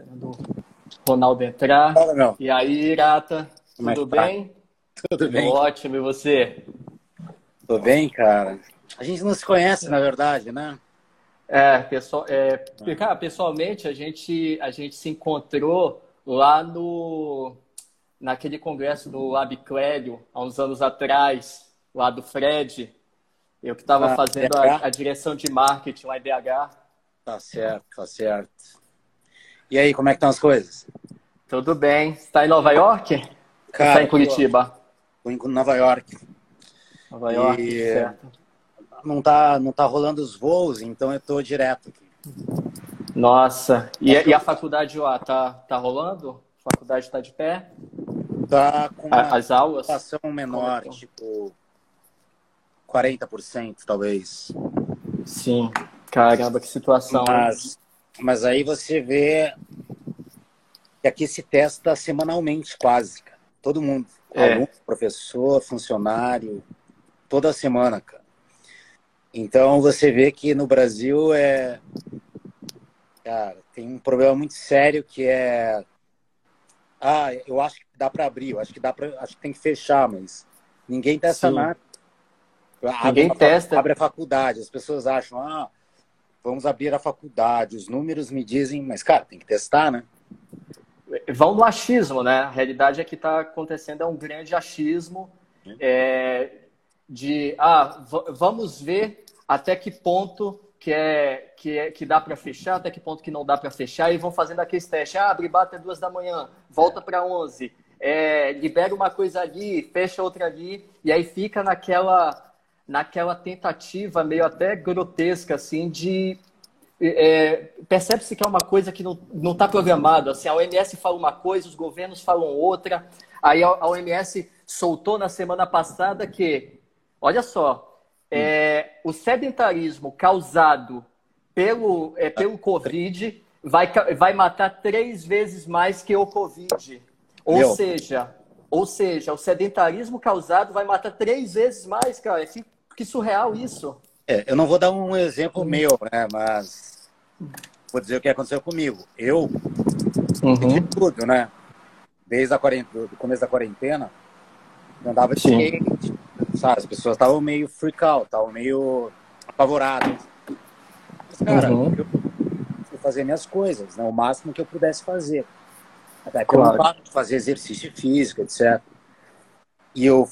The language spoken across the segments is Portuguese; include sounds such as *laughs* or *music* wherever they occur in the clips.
Esperando o Ronaldo entrar. Fala, meu. E aí, Irata? Como é Tudo tá? bem? Tudo bem? Ótimo, e você? Tô bem, cara. A gente não se conhece, na verdade, né? É, pessoal, é, cara, pessoalmente a gente, a gente se encontrou lá no naquele congresso do Lab Clélio, há uns anos atrás, lá do Fred. Eu que estava Ah, fazendo IDH? a, a direção de marketing lá em BH. Tá certo, tá certo. E aí, como é que estão as coisas? Tudo bem. Está em Nova York? Ou Cara, Está em Curitiba? Tô em Nova York. Nova York, E- certo. Não tá, não tá rolando os voos, então eu tô direto aqui. Nossa, e, e a faculdade lá, tá, tá rolando? A faculdade está de pé? Tá com A- uma As aulas? ocupação menor, Como é tipo 40%, talvez. Sim. Caramba, que situação. Mas, mas aí você vê que aqui se testa semanalmente, quase, cara. Todo mundo. É. Aluno, professor, funcionário, toda semana, cara. Então você vê que no Brasil é. Cara, tem um problema muito sério que é. Ah, eu acho que dá para abrir, eu acho que dá para, acho que tem que fechar, mas ninguém testa Sim. nada. Ninguém Abre testa. Abre a faculdade, as pessoas acham, ah, vamos abrir a faculdade, os números me dizem, mas cara, tem que testar, né? Vão no achismo, né? A realidade é que está acontecendo é um grande achismo é, de ah, vamos ver até que ponto que é que, é, que dá para fechar, até que ponto que não dá para fechar, e vão fazendo aqueles testes. Ah, abre bar até duas da manhã, volta para 11, é, libera uma coisa ali, fecha outra ali, e aí fica naquela naquela tentativa meio até grotesca assim de é, percebe-se que é uma coisa que não está programado. Assim, a OMS fala uma coisa, os governos falam outra. Aí a OMS soltou na semana passada que, olha só, é, o sedentarismo causado pelo, é, pelo Covid vai, vai matar três vezes mais que o Covid. Ou Meu. seja, ou seja, o sedentarismo causado vai matar três vezes mais, cara. Que, que surreal isso. É, eu não vou dar um exemplo meu, né? Mas vou dizer o que aconteceu comigo. Eu de tudo, né? Desde a quarentena, do começo da quarentena, eu andava de skate, sabe? As pessoas estavam meio freak out, estavam meio apavoradas. Mas, cara, Uhum. eu fui fazer minhas coisas, né? O máximo que eu pudesse fazer. Até que eu Claro. não paro de fazer exercício físico, etc. E eu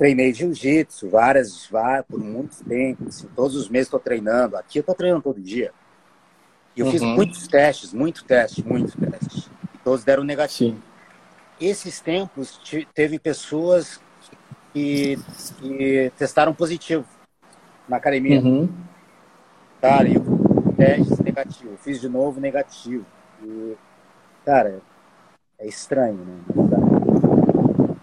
treinei jiu-jitsu várias, várias, por muito tempo, assim, todos os meses estou treinando. Aqui eu estou treinando todo dia. E eu fiz Uhum. muitos testes, muito teste, muito teste. E todos deram negativo. Sim. Esses tempos te- teve pessoas que, que testaram positivo na academia. Uhum. Cara, e eu testes negativo, fiz de novo negativo. E, cara, é estranho, né?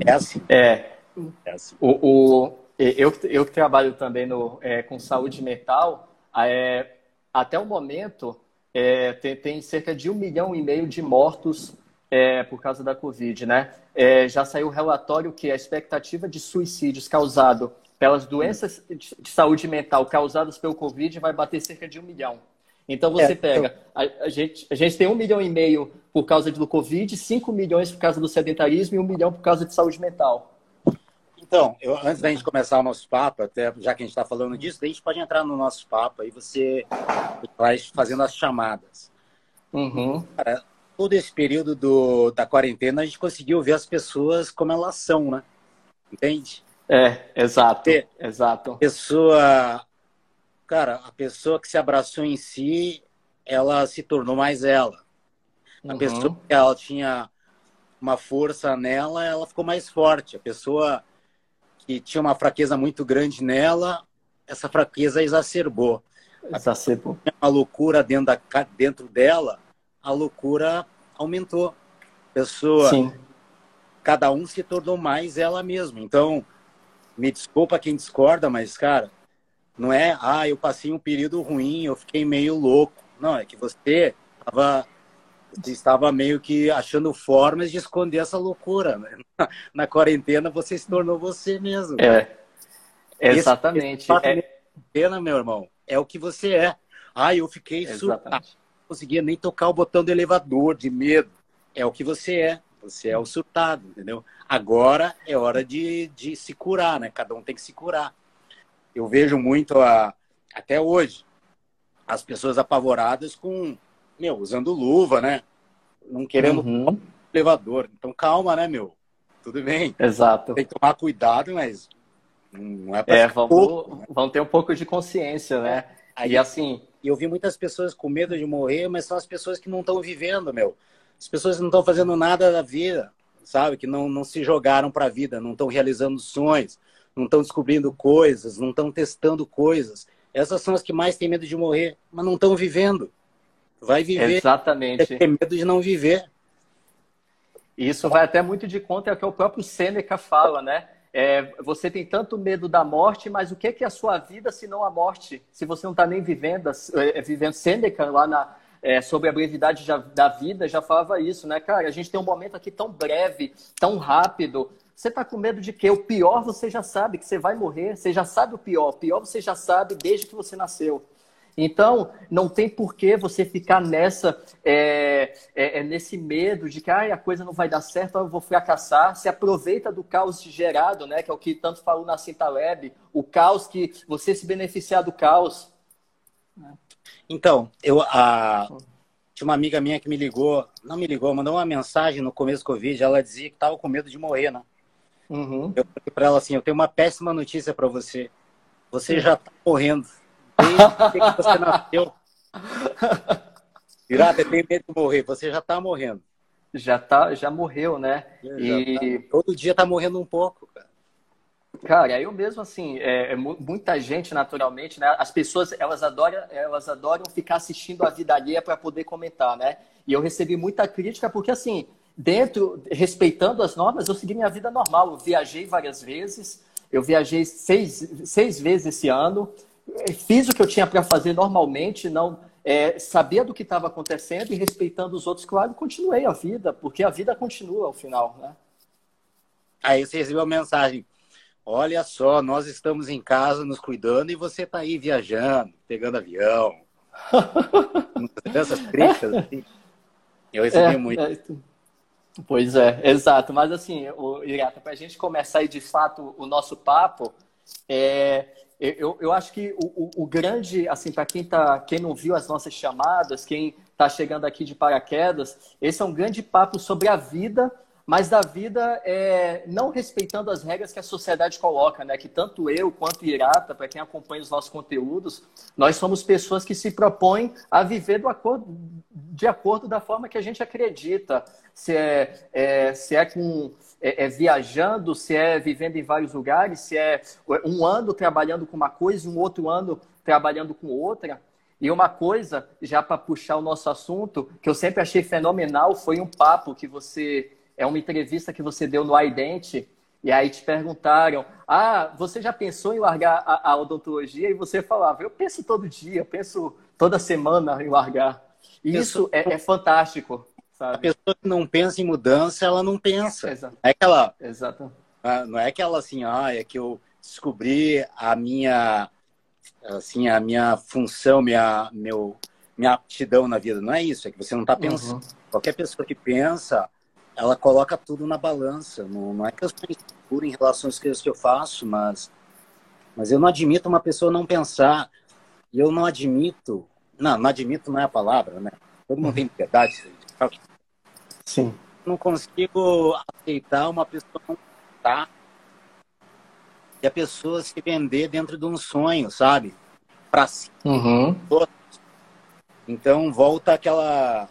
É assim, É, é assim. O, o- eu, eu que trabalho também no, é, com saúde mental, é, até o momento é, tem, tem cerca de um milhão e meio de mortos é, por causa da Covid, né? É, já saiu o relatório que a expectativa de suicídios causado pelas doenças de, de saúde mental causadas pelo Covid vai bater cerca de um milhão. Então você É, pega, a, a gente, a gente tem um milhão e meio por causa do Covid, cinco milhões por causa do sedentarismo e um milhão por causa de saúde mental. Então, eu, antes da gente começar o nosso papo, até já que a gente está falando disso, a gente pode entrar no nosso papo aí você vai fazendo as chamadas. Uhum. Cara, todo esse período do, da quarentena a gente conseguiu ver as pessoas como elas são, né? Entende? É, exato, exato. pessoa, cara, a pessoa que se abraçou em si, ela se tornou mais ela. A Uhum. pessoa que ela tinha uma força nela, ela ficou mais forte. A pessoa que tinha uma fraqueza muito grande nela, essa fraqueza exacerbou. Exacerbou. Uma loucura dentro, da, dentro dela, a loucura aumentou. A pessoa, Sim, cada um se tornou mais ela mesma. Então, me desculpa quem discorda, mas, cara, não é, ah, eu passei um período ruim, eu fiquei meio louco. Não, é que você estava estava meio que achando formas de esconder essa loucura. né? Na, *laughs* na quarentena, você se tornou você mesmo. é. Esse- Exatamente. esse fato É, quarentena, meu irmão, é o que você é. Ah, eu fiquei super. exatamente. conseguia nem tocar o botão do elevador de medo. É o que você é. Você é o surtado, entendeu? Agora é hora de, de se curar, né? Cada um tem que se curar. Eu vejo muito, a, até hoje, as pessoas apavoradas com, meu, usando luva, né? Não querendo uhum. elevador. Então calma, né, meu? Tudo bem. Exato. Tem que tomar cuidado, mas não é pra é, vamos, pouco, né? vamos ter um pouco de consciência, né? Aí, e assim. Eu vi muitas pessoas com medo de morrer, mas são as pessoas que não estão vivendo, meu. As pessoas que não estão fazendo nada da vida, sabe? Que não, não se jogaram para a vida, não estão realizando sonhos, não estão descobrindo coisas, não estão testando coisas. Essas são as que mais têm medo de morrer, mas não estão vivendo. Vai viver. Exatamente. Tem medo de não viver. Isso vai até muito de conta é o que o próprio Sêneca fala, né? É, você tem tanto medo da morte, mas o que é, a sua vida se não a morte? Se você não está nem vivendo, é, vivendo Sêneca lá na, é, sobre a brevidade já, da vida já falava isso, né, cara? A gente tem um momento aqui tão breve, tão rápido. Você está com medo de quê? O pior você já sabe que você vai morrer, você já sabe o pior. O pior você já sabe desde que você nasceu. Então, não tem por que você ficar nessa, é, é, é, nesse medo de que ah, a coisa não vai dar certo, eu vou fracassar. Se aproveita do caos gerado, né, que é o que tanto falou na Cinta Lab, o caos que você se beneficiar do caos. Então, eu a... tinha uma amiga minha que me ligou, não me ligou, mandou uma mensagem no começo do Covid, ela dizia que estava com medo de morrer, né? Uhum. Eu falei para ela assim, eu tenho uma péssima notícia para você. Você já está morrendo desde que você nasceu. Pirata, tem medo de morrer. Você já está morrendo. Já tá, já morreu, né? É, e tá, todo dia está morrendo um pouco, cara. Cara, eu mesmo assim, é, é muita gente naturalmente, né? As pessoas elas adoram, elas adoram ficar assistindo a vida alheia para poder comentar, né? E eu recebi muita crítica porque assim, dentro, respeitando as normas, eu segui minha vida normal. Eu viajei várias vezes, eu viajei seis, seis vezes esse ano, fiz o que eu tinha para fazer normalmente, não é, sabia do que estava acontecendo e respeitando os outros, claro, continuei a vida, porque a vida continua ao final, né? Aí você recebeu a mensagem, olha só, nós estamos em casa nos cuidando e você está aí viajando, pegando avião. *laughs* Essas críticas, assim. Eu recebi é, muito. É, pois é, exato. Mas assim, o Irata, para a gente começar aí de fato o nosso papo, é, eu, eu acho que o, o, o grande, assim, para quem, tá, quem não viu as nossas chamadas, quem está chegando aqui de paraquedas, esse é um grande papo sobre a vida, mas da vida é, não respeitando as regras que a sociedade coloca, né? Que tanto eu quanto Irata, para quem acompanha os nossos conteúdos, nós somos pessoas que se propõem a viver do acordo, de acordo da forma que a gente acredita. Se é, é se é com é, é, viajando, se é vivendo em vários lugares, se é um ano trabalhando com uma coisa e um outro ano trabalhando com outra. E uma coisa, já para puxar o nosso assunto, que eu sempre achei fenomenal, foi um papo que você. É uma entrevista que você deu no iDente, e aí te perguntaram: Ah, você já pensou em largar a, a odontologia? E você falava: Eu penso todo dia, eu penso toda semana em largar. E isso é, é fantástico. Sabe? A pessoa que não pensa em mudança, ela não pensa. Exato. É aquela. Exato. Ah, não é aquela assim, ah, é que eu descobri a minha assim, a minha função, minha, meu, minha aptidão na vida. Não é isso, é que você não está pensando. Uhum. Qualquer pessoa que pensa, ela coloca tudo na balança. Não, não é que eu sou inseguro em relação às coisas que eu faço, mas, mas eu não admito uma pessoa não pensar. E eu não admito. Não, não admito não é a palavra, né? Todo mundo tem piedade. Sim. Não consigo aceitar uma pessoa não tá e a pessoa se vender dentro de um sonho, sabe? Para si. Uhum. Então volta aquela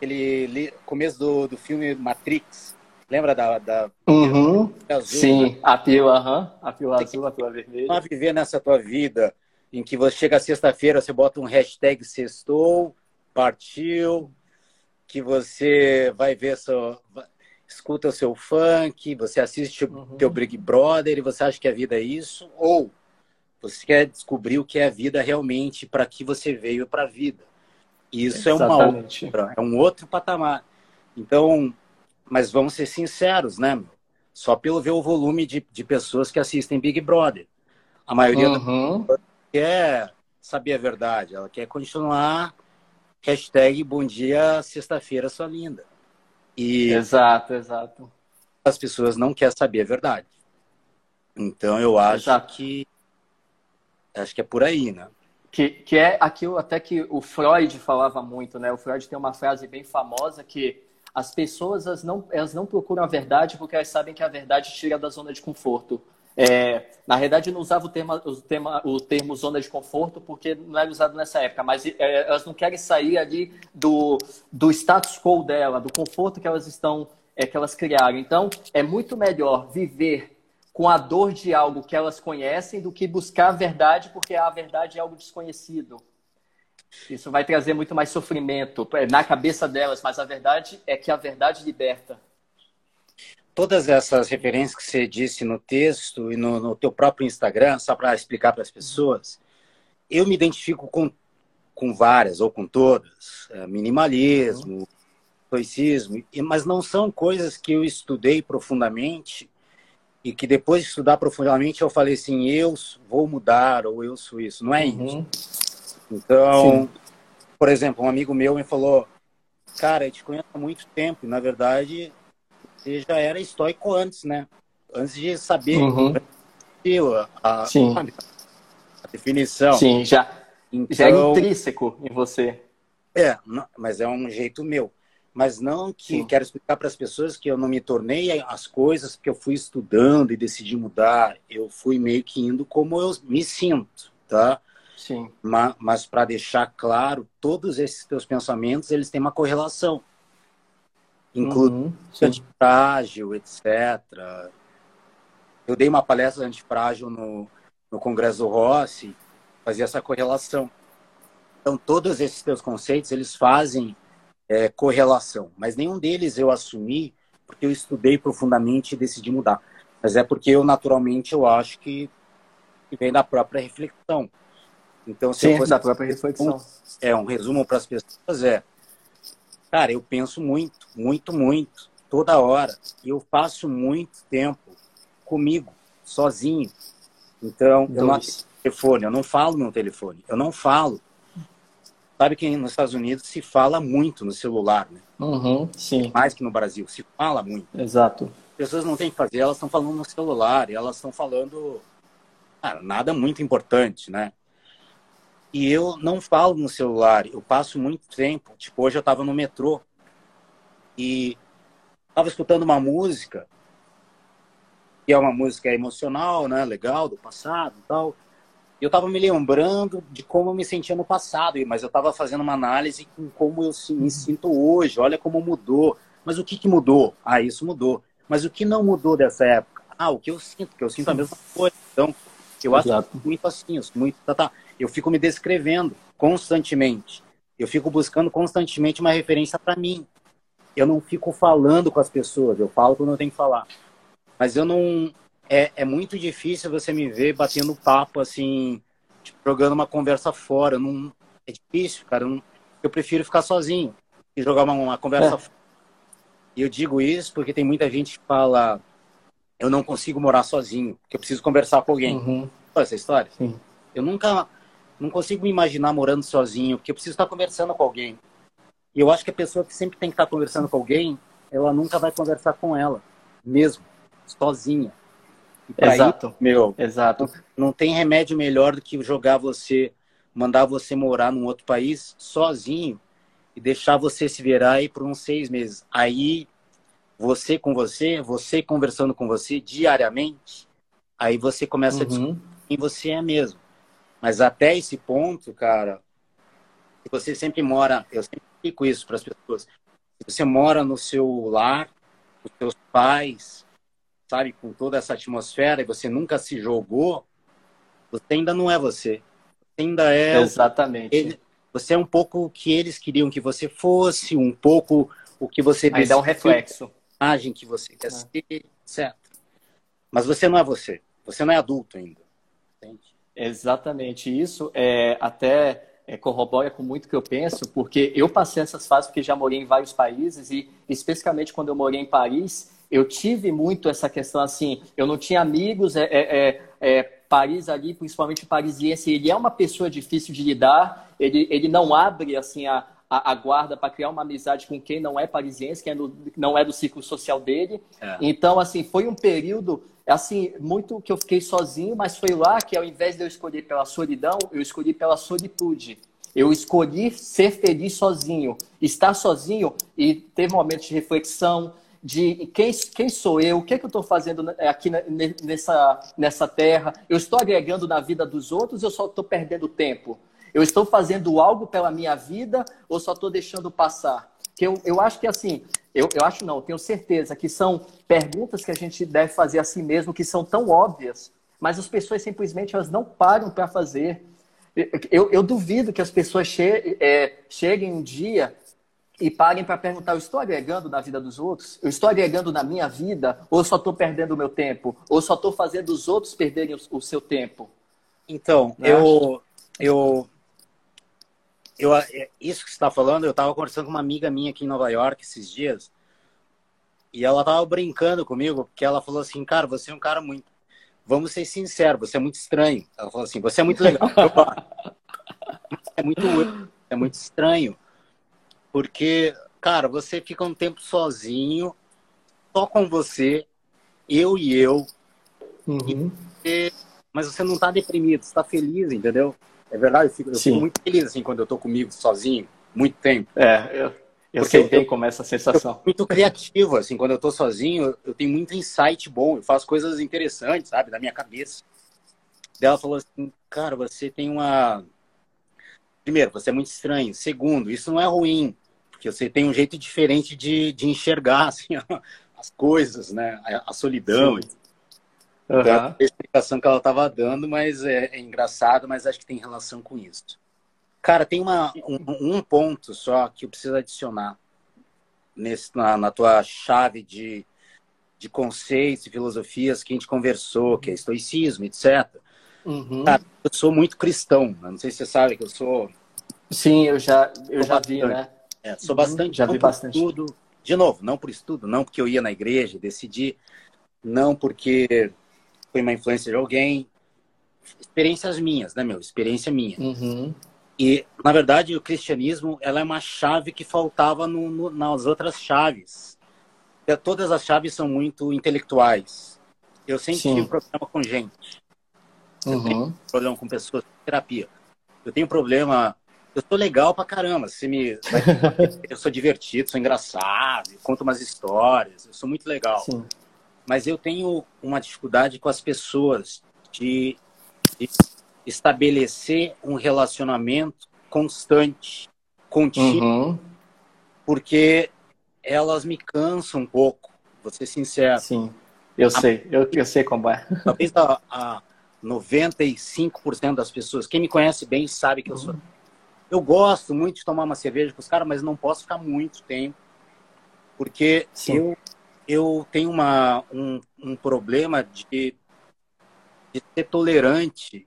aquele começo do, do filme Matrix. Lembra da, da uhum. azul, Sim, né? a pílula, a pílula azul, a pílula vermelha. Não viver nessa tua vida em que você chega sexta-feira, você bota um hashtag sextou, partiu, que você vai ver seu, escuta o seu funk, você assiste o uhum. teu Big Brother e você acha que a vida é isso, ou você quer descobrir o que é a vida realmente, para que você veio para a vida. Isso Exatamente. é uma outra, é um outro patamar. Então, mas vamos ser sinceros, né? Só pelo ver o volume de, de pessoas que assistem Big Brother. A maioria uhum. quer saber a verdade, ela quer continuar hashtag bom dia sexta-feira sua linda. E exato, exato. As pessoas não querem saber a verdade. Então eu acho exato. que acho que é por aí, né? Que, que é aquilo até que o Freud falava muito, né? O Freud tem uma frase bem famosa que as pessoas elas não, elas não procuram a verdade porque elas sabem que a verdade tira da zona de conforto. É, na realidade, não usava o termo, o, termo, o termo zona de conforto porque não era usado nessa época, mas é, elas não querem sair ali do, do status quo dela, do conforto que elas estão, é, que elas criaram. Então, é muito melhor viver com a dor de algo que elas conhecem do que buscar a verdade porque a verdade é algo desconhecido. Isso vai trazer muito mais sofrimento é, na cabeça delas, mas a verdade é que a verdade liberta. Todas essas referências que você disse no texto e no, no teu próprio Instagram, só para explicar para as pessoas, eu me identifico com, com várias ou com todas. É, minimalismo, estoicismo, mas não são coisas que eu estudei profundamente e que depois de estudar profundamente eu falei assim, eu vou mudar ou eu sou isso. Não é uhum. isso. Então, Sim. por exemplo, um amigo meu me falou, cara, eu te conheço há muito tempo e na verdade você já era estoico antes, né? Antes de saber uhum. a, a, a, definição. Sim, já, então, já é então intrínseco em você. É, mas é um jeito meu mas não que Sim. quero explicar para as pessoas que eu não me tornei as coisas que eu fui estudando e decidi mudar. Eu fui meio que indo como eu me sinto, tá? Sim. Mas, mas para deixar claro, todos esses teus pensamentos, eles têm uma correlação. Incluindo uhum, antifrágil, etc. Eu dei uma palestra antifrágil no, no Congresso do Rossi, fazia essa correlação. Então, todos esses teus conceitos, eles fazem é, correlação, mas nenhum deles eu assumi porque eu estudei profundamente e decidi mudar. Mas é porque eu naturalmente eu acho que, vem da própria reflexão. Então, se Sim, fosse da própria reflexão. É um resumo para as pessoas é, cara, eu penso muito, muito, muito, toda hora. E eu passo muito tempo comigo, sozinho. Então, eu não telefone, eu não falo no telefone, eu não falo Sabe que nos Estados Unidos se fala muito no celular, né? Uhum, sim. Mais que no Brasil, se fala muito. Exato. As pessoas não têm que fazer, elas estão falando no celular, e elas estão falando cara, nada muito importante, né? E eu não falo no celular, eu passo muito tempo. Tipo, hoje eu estava no metrô e estava escutando uma música, que é uma música emocional, né? Legal, do passado e tal eu estava me lembrando de como eu me sentia no passado, mas eu estava fazendo uma análise com como eu me sinto hoje. Olha como mudou. Mas o que, que mudou? Ah, isso mudou. Mas o que não mudou dessa época? Ah, o que eu sinto, que eu sinto a mesma coisa. Então, eu Exato. acho muito assim, eu, muito, tá, tá. eu fico me descrevendo constantemente. Eu fico buscando constantemente uma referência para mim. Eu não fico falando com as pessoas, eu falo quando eu tenho que falar. Mas eu não, é, é muito difícil você me ver batendo papo assim, tipo, jogando uma conversa fora. Não, é difícil, cara. Eu, não, eu prefiro ficar sozinho e jogar uma, uma conversa é. fora. E eu digo isso porque tem muita gente que fala: eu não consigo morar sozinho, porque eu preciso conversar com alguém. Uhum. essa história? Sim. Eu nunca não consigo me imaginar morando sozinho, porque eu preciso estar conversando com alguém. E eu acho que a pessoa que sempre tem que estar conversando com alguém, ela nunca vai conversar com ela, mesmo, sozinha. Exato. Meu, Exato. Não, não tem remédio melhor do que jogar você, mandar você morar num outro país sozinho e deixar você se virar aí por uns seis meses. Aí, você com você, você conversando com você diariamente, aí você começa uhum. a descobrir quem você é mesmo. Mas até esse ponto, cara, você sempre mora, eu sempre explico isso para as pessoas. Você mora no seu lar, os seus pais, sabe, com toda essa atmosfera e você nunca se jogou, você ainda não é você. Você ainda é. Exatamente. Ele, você é um pouco o que eles queriam que você fosse, um pouco o que você. Ainda é um reflexo. A imagem que você quer é. ser, certo. Mas você não é você. Você não é adulto ainda. Entende? Exatamente. Isso é até é, corrobora com muito que eu penso, porque eu passei essas fases porque já morei em vários países e especificamente quando eu morei em Paris, eu tive muito essa questão assim, eu não tinha amigos, é, é, é, é Paris ali, principalmente parisiense, ele é uma pessoa difícil de lidar, ele, ele não abre assim a, a, a guarda para criar uma amizade com quem não é parisiense, quem é do, não é do ciclo social dele. É. Então, assim, foi um período assim muito que eu fiquei sozinho, mas foi lá que ao invés de eu escolher pela solidão, eu escolhi pela solitude. Eu escolhi ser feliz sozinho, estar sozinho e ter momentos de reflexão, de quem, quem sou eu, o que, é que eu estou fazendo aqui nessa, nessa terra, eu estou agregando na vida dos outros, eu só estou perdendo tempo. Eu estou fazendo algo pela minha vida ou só estou deixando passar? Que eu, eu acho que assim, eu, eu acho não, tenho certeza que são perguntas que a gente deve fazer a si mesmo que são tão óbvias, mas as pessoas simplesmente elas não param para fazer. Eu, eu, duvido que as pessoas che é, cheguem um dia e parem para perguntar: eu estou agregando na vida dos outros? Eu estou agregando na minha vida? Ou só estou perdendo o meu tempo? Ou só estou fazendo os outros perderem o, o seu tempo? Então, né? eu, eu, eu, é, isso que você está falando, eu estava conversando com uma amiga minha aqui em Nova York esses dias. E ela estava brincando comigo, porque ela falou assim: cara, você é um cara muito. Vamos ser sinceros, você é muito estranho. Ela falou assim: você é muito legal. *laughs* é muito, é muito estranho porque, cara, você fica um tempo sozinho, só com você, eu e eu. Uhum. E, mas você não tá deprimido, você tá feliz, entendeu? É verdade, eu fico, eu fico muito feliz assim quando eu tô comigo sozinho, muito tempo. É, eu, eu sei bem como é essa sensação. muito criativo, assim, quando eu tô sozinho, eu tenho muito insight bom, eu faço coisas interessantes, sabe, da minha cabeça. Ela falou assim, cara, você tem uma. Primeiro, você é muito estranho. Segundo, isso não é ruim porque você tem um jeito diferente de, de enxergar *laughs* assim, as coisas, né? A, a solidão. Sim. Uhum. Então, a explicação que ela estava dando, mas é, é, engraçado, mas acho que tem relação com isso. Cara, tem uma, um, um ponto só que eu preciso adicionar nesse, na, na tua chave de, de conceitos e filosofias que a gente conversou, que é estoicismo, etc. Uhum. Cara, eu sou muito cristão, né? não sei se você sabe que eu sou. Sim, eu já, eu já vi, né? É, sou bastante. Já vi bastante. Estudo. De novo, não por estudo, não porque eu ia na igreja, decidi, não porque foi uma influência de alguém. Experiências minhas, né, meu? Experiência minha. Uhum. E, na verdade, o cristianismo ela é uma chave que faltava no, no, nas outras chaves. Todas as chaves são muito intelectuais. Eu sempre Sim. tive problema com gente. Eu uhum. tenho problema com pessoas, terapia. Eu tenho problema eu sou legal pra caramba. Você me... eu sou divertido, sou engraçado, conto umas histórias, eu sou muito legal. Sim. Mas eu tenho uma dificuldade com as pessoas de, de estabelecer um relacionamento constante, contínuo, uhum. porque elas me cansam um pouco, vou ser sincero. Sim, eu a, sei, eu, eu sei como é. Talvez a, a 95% das pessoas, quem me conhece bem sabe que eu sou eu gosto muito de tomar uma cerveja com os caras, mas não posso ficar muito tempo, porque eu, eu tenho uma, um, um problema de, de ser tolerante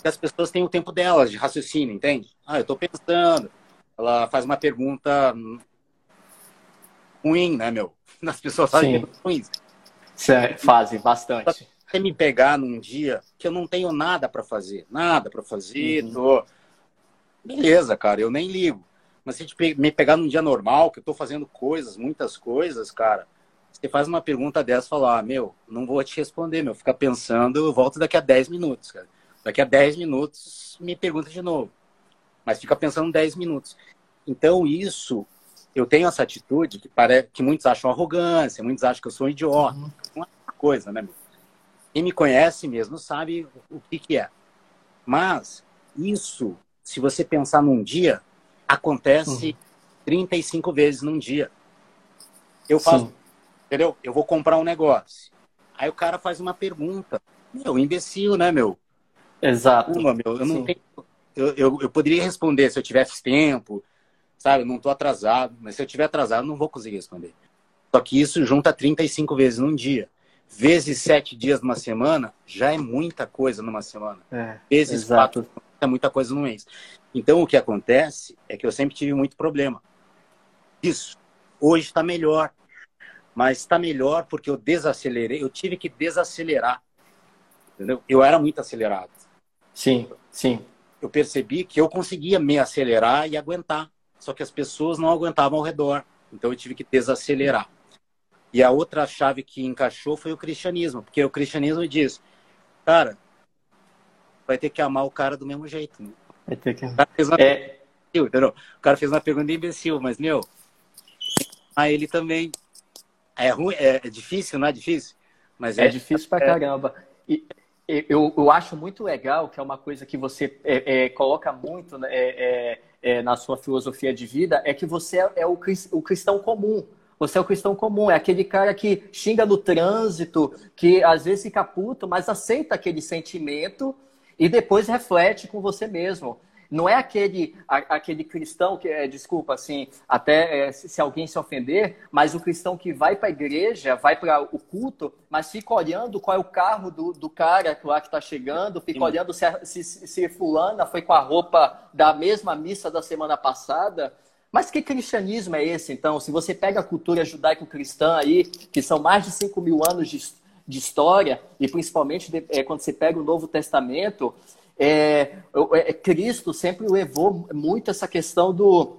que as pessoas têm o tempo delas de raciocínio, entende? Ah, eu estou pensando. Ela faz uma pergunta ruim, né, meu? *laughs* As pessoas fazem perguntas ruins. Fazem bastante. Você me pegar num dia que eu não tenho nada para fazer, nada para fazer, uhum. tô beleza, cara, eu nem ligo. Mas se me pegar num dia normal, que eu tô fazendo coisas, muitas coisas, cara, você faz uma pergunta dessa e fala, ah, meu, não vou te responder, meu, fica pensando, eu volto daqui a 10 minutos, cara. Daqui a 10 minutos me pergunta de novo. Mas fica pensando 10 minutos. Então, isso, eu tenho essa atitude que parece que muitos acham arrogância, muitos acham que eu sou um idiota. Uhum. Uma coisa, né, meu? Quem me conhece mesmo sabe o que, que é. Mas isso se você pensar num dia, acontece uhum. 35 vezes num dia. Eu faço, Sim. entendeu? Eu vou comprar um negócio. Aí o cara faz uma pergunta. Meu, imbecil, né, meu? Exato. Uma, meu, eu não tenho, eu, eu, eu, poderia responder se eu tivesse tempo, sabe? Eu não estou atrasado, mas se eu tiver atrasado, não vou conseguir responder. Só que isso junta 35 vezes num dia. Vezes sete dias numa semana, já é muita coisa numa semana. É, vezes exato. quatro muita coisa no mês. Então, o que acontece é que eu sempre tive muito problema. Isso. Hoje está melhor. Mas está melhor porque eu desacelerei. Eu tive que desacelerar. Entendeu? Eu era muito acelerado. Sim, sim. Eu percebi que eu conseguia me acelerar e aguentar. só que as pessoas não aguentavam ao redor. Então eu tive que desacelerar. E a outra chave que encaixou foi o cristianismo, porque o cristianismo diz, cara, vai ter que amar o cara do mesmo jeito. Né? Vai ter que. O cara fez uma, é... o cara fez uma pergunta imbecil, mas meu, a ele também é ruim, é, é difícil, não é difícil? Mas é, é difícil pra é... caramba. E eu, eu acho muito legal que é uma coisa que você é, é, coloca muito né, é, na sua filosofia de vida, é que você é o, o cristão comum. Você é o cristão comum, é aquele cara que xinga no trânsito, que às vezes fica puto, mas aceita aquele sentimento e depois reflete com você mesmo. Não é aquele, aquele cristão que, é, desculpa, assim, até é, se alguém se ofender, mas o cristão que vai para a igreja, vai para o culto, mas fica olhando qual é o carro do, do cara lá que está chegando, fica Sim. olhando se, se, se fulana foi com a roupa da mesma missa da semana passada. Mas que cristianismo é esse, então? Se você pega a cultura judaico-cristã aí, que são mais de 5 mil anos de, de história, e principalmente de, é, quando você pega o Novo Testamento, é, é, Cristo sempre levou muito essa questão do,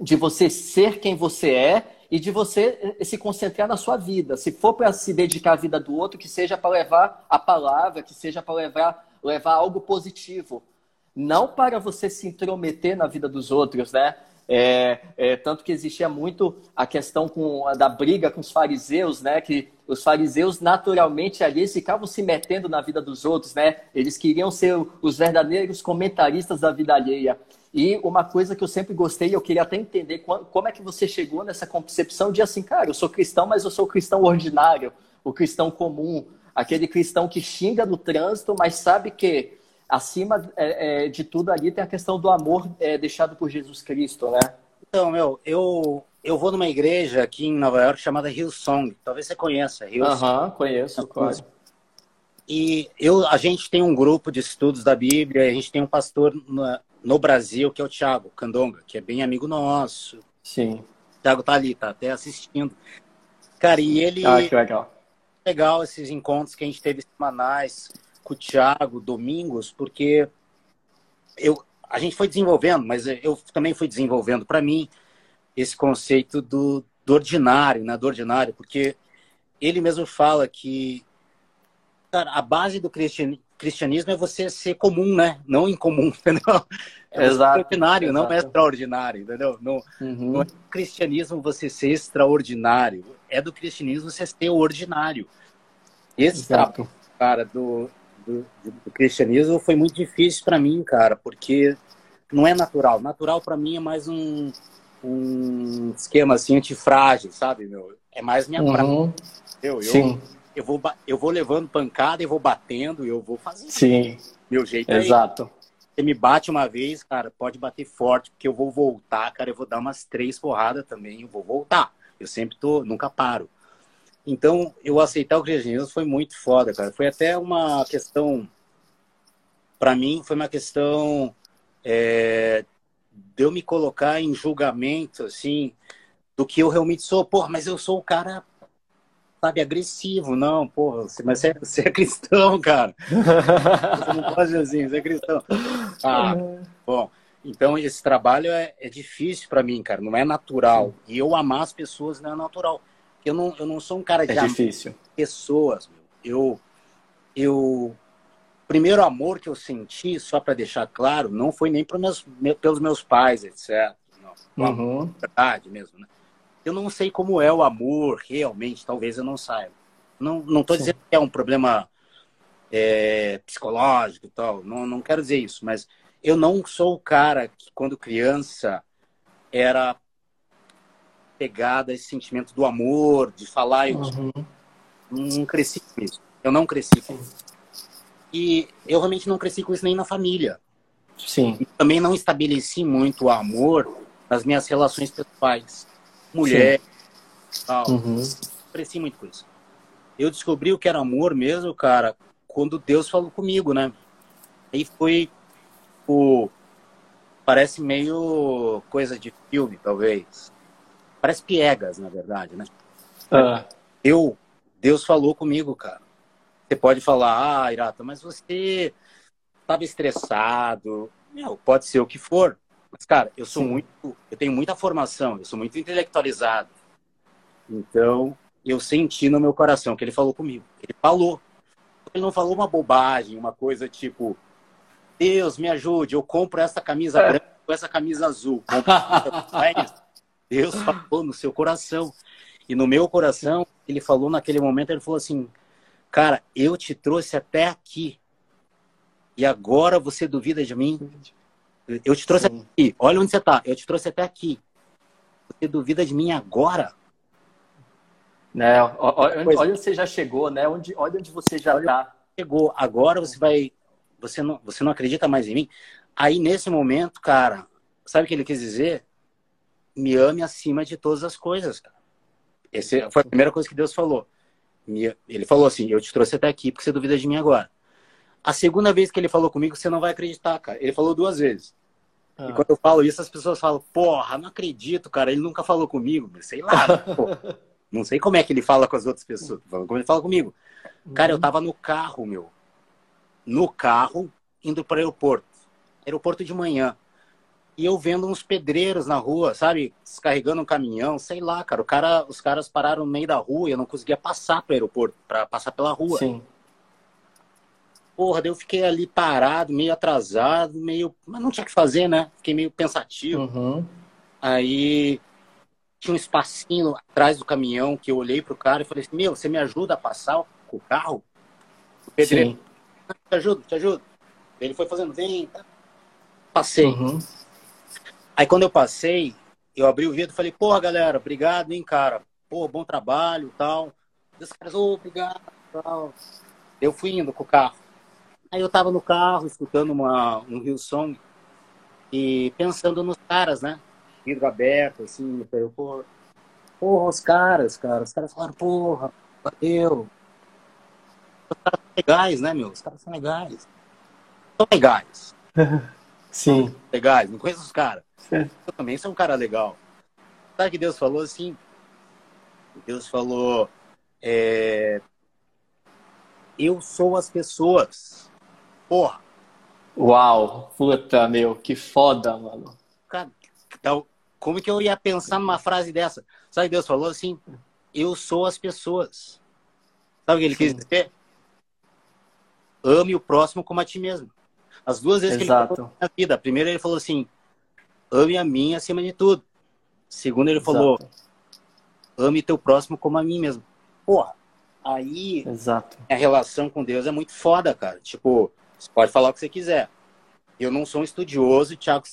de você ser quem você é e de você eh, se concentrar na sua vida. Se for para se dedicar à vida do outro, que seja para levar a palavra, que seja para levar, levar algo positivo. Não para você se intrometer na vida dos outros, né? É, é, tanto que existia muito a questão com, da briga com os fariseus, né? Que os fariseus naturalmente ali ficavam se metendo na vida dos outros, né? Eles queriam ser os verdadeiros comentaristas da vida alheia. E uma coisa que eu sempre gostei, eu queria até entender como é que você chegou nessa concepção de assim, cara, eu sou cristão, mas eu sou cristão ordinário, o cristão comum, aquele cristão que xinga no trânsito, mas sabe que acima é, é, de tudo ali tem a questão do amor é, deixado por Jesus Cristo, né? Então, meu, eu, eu vou numa igreja aqui em Nova York chamada Hillsong. Talvez você conheça. Aham, conheço, claro. E eu, a gente tem um grupo de estudos da Bíblia, a gente tem um pastor no, no Brasil, que é o Thiago Candonga, que é bem amigo nosso. Sim. O Thiago tá ali, tá até assistindo. Cara, e ele... Ah, que legal. Legal esses encontros que a gente teve semanais com o Thiago, domingos, porque eu, a gente foi desenvolvendo, mas eu também fui desenvolvendo para mim esse conceito do, do ordinário, né? Do ordinário, porque ele mesmo fala que cara, a base do cristianismo é você ser comum, né? Não incomum, *laughs* entendeu? É exato, ordinário, não é extraordinário, entendeu? No, uhum. no cristianismo você ser extraordinário, é do cristianismo você ser ordinário. Esse exato. cara, do, do, do cristianismo foi muito difícil para mim, cara, porque não é natural. Natural para mim é mais um, um esquema assim antifrágil, sabe, meu? É mais minha uhum. prática. Eu, Sim. Eu, vou, eu vou levando pancada e vou batendo, eu vou fazendo. Sim. Meu jeito é Exato. Você me bate uma vez, cara, pode bater forte, porque eu vou voltar, cara, eu vou dar umas três porradas também, eu vou voltar. Eu sempre tô, nunca paro. Então, eu aceitar o cristianismo foi muito foda, cara. Foi até uma questão, para mim, foi uma questão é, de eu me colocar em julgamento, assim, do que eu realmente sou. Porra, mas eu sou o cara, sabe, agressivo. Não, porra, mas você, você é cristão, cara. *laughs* Você não pode assim, você é cristão. Ah, bom. Então, esse trabalho é, é difícil para mim, cara. Não é natural. E eu amar as pessoas não é natural. Eu não, eu não sou um cara de é difícil. pessoas. Eu, eu, primeiro amor que eu senti, só para deixar claro, não foi nem meus, pelos meus pais, etc. Não, uhum. verdade mesmo, né? Eu não sei como é o amor realmente, talvez eu não saiba. Não, não tô Sim. dizendo que é um problema é, psicológico e tal, não, não quero dizer isso, mas eu não sou o cara que quando criança era pegada esse sentimento do amor, de falar. Eu uhum. não cresci com isso. Eu não cresci com isso. E eu realmente não cresci com isso nem na família. Sim. E também não estabeleci muito o amor nas minhas relações pessoais. Mulher, Sim. tal. Uhum. Cresci muito com isso. Eu descobri o que era amor mesmo, cara, quando Deus falou comigo, né? Aí foi o parece meio coisa de filme, talvez. Parece piegas, na verdade, né? Ah. Eu, Deus falou comigo, cara. Você pode falar, ah, Irata, mas você estava estressado. Meu, pode ser o que for. Mas, cara, eu sou Sim. muito. Eu tenho muita formação, eu sou muito intelectualizado. Então, eu senti no meu coração que ele falou comigo. Ele falou. Ele não falou uma bobagem, uma coisa tipo, Deus me ajude, eu compro essa camisa é. branca com essa camisa azul. *laughs* Deus falou no seu coração. E no meu coração, ele falou naquele momento, ele falou assim, cara, eu te trouxe até aqui. E agora você duvida de mim? Eu te trouxe Sim. aqui. Olha onde você está. Eu te trouxe até aqui. Você duvida de mim agora? Né? Olha, olha onde você já chegou, né? Onde, olha onde você já está. Chegou. Agora você vai. Você não, você não acredita mais em mim? Aí, nesse momento, cara, sabe o que ele quis dizer? Me ame acima de todas as coisas, cara. Essa foi a primeira coisa que Deus falou. Ele falou assim: Eu te trouxe até aqui porque você duvida de mim agora. A segunda vez que ele falou comigo, você não vai acreditar, cara. Ele falou duas vezes. Ah. E quando eu falo isso, as pessoas falam: Porra, não acredito, cara. Ele nunca falou comigo. Sei lá. *laughs* não sei como é que ele fala com as outras pessoas. Como ele fala comigo. Cara, eu uhum. tava no carro, meu. No carro, indo para o aeroporto. Aeroporto de manhã. E eu vendo uns pedreiros na rua, sabe? Descarregando um caminhão, sei lá, cara. O cara os caras pararam no meio da rua e eu não conseguia passar para o aeroporto, para passar pela rua. Sim. Porra, daí eu fiquei ali parado, meio atrasado, meio. Mas não tinha o que fazer, né? Fiquei meio pensativo. Uhum. Aí tinha um espacinho atrás do caminhão que eu olhei pro cara e falei assim: Meu, você me ajuda a passar com o carro? O pedreiro, Sim. te ajudo, te ajudo. Ele foi fazendo, vem, tá? Passei. Uhum. Aí quando eu passei, eu abri o vidro e falei, pô, galera, obrigado, hein, cara. Pô, bom trabalho tal. Os caras, oh, obrigado tal. Eu fui indo com o carro. Aí eu tava no carro, escutando uma, um Rio Song e pensando nos caras, né? Vidro aberto, assim, eu, pô, porra, os caras, cara. Os caras falaram, porra, valeu. Os caras são legais, né, meu? Os caras são legais. São legais. *laughs* Sim. Legais, não conheço os caras. Eu também sou um cara legal. Sabe que Deus falou assim? Deus falou: é... Eu sou as pessoas. Porra. Uau, puta, meu, que foda, mano. Cara, então, como que eu ia pensar numa frase dessa? Sabe que Deus falou assim? Eu sou as pessoas. Sabe o que ele Sim. quis dizer? Ame o próximo como a ti mesmo. As duas vezes Exato. que ele falou na vida. A primeira ele falou assim: ame a mim acima de tudo. Segundo, ele Exato. falou, ame teu próximo como a mim mesmo. Porra, aí Exato. a relação com Deus é muito foda, cara. Tipo, você pode falar o que você quiser. Eu não sou um estudioso e Thiago,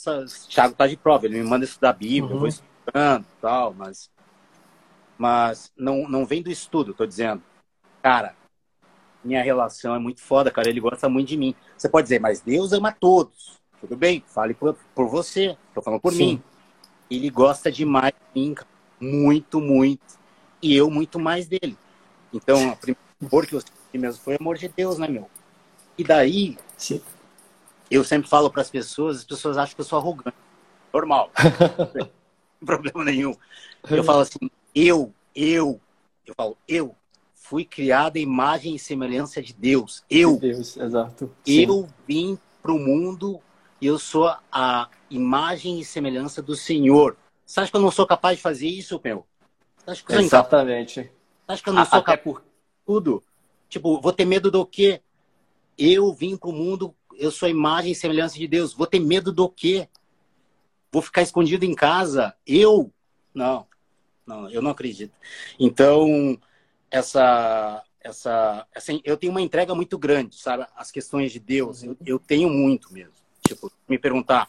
Thiago tá de prova. Ele me manda estudar a Bíblia, uhum. eu vou uhum. estudando e tal, mas, mas não, não vem do estudo, tô dizendo. Cara, minha relação é muito foda, cara. Ele gosta muito de mim. Você pode dizer, mas Deus ama todos. Tudo bem, fale por, por você. Estou falando por Sim. mim. Ele gosta demais de mim, muito, muito. E eu muito mais dele. Então, a primeira amor que eu senti mesmo foi amor de Deus, né, meu? E daí, Sim. eu sempre falo para as pessoas, as pessoas acham que eu sou arrogante. Normal. *laughs* não tem problema nenhum. Eu falo assim, eu, eu, eu falo, eu fui criado em imagem e semelhança de Deus. Eu. Deus, exato. Eu Sim. vim para o mundo eu sou a imagem e semelhança do Senhor. Você acha que eu não sou capaz de fazer isso, meu? Exatamente. Você acha que eu não sou capaz por tudo? Tipo, vou ter medo do quê? Eu vim pro mundo, eu sou a imagem e semelhança de Deus. Vou ter medo do quê? Vou ficar escondido em casa? Eu? Não. Não, eu não acredito. Então, essa essa assim, eu tenho uma entrega muito grande, sabe? As questões de Deus, eu, eu tenho muito mesmo. Tipo, me perguntar,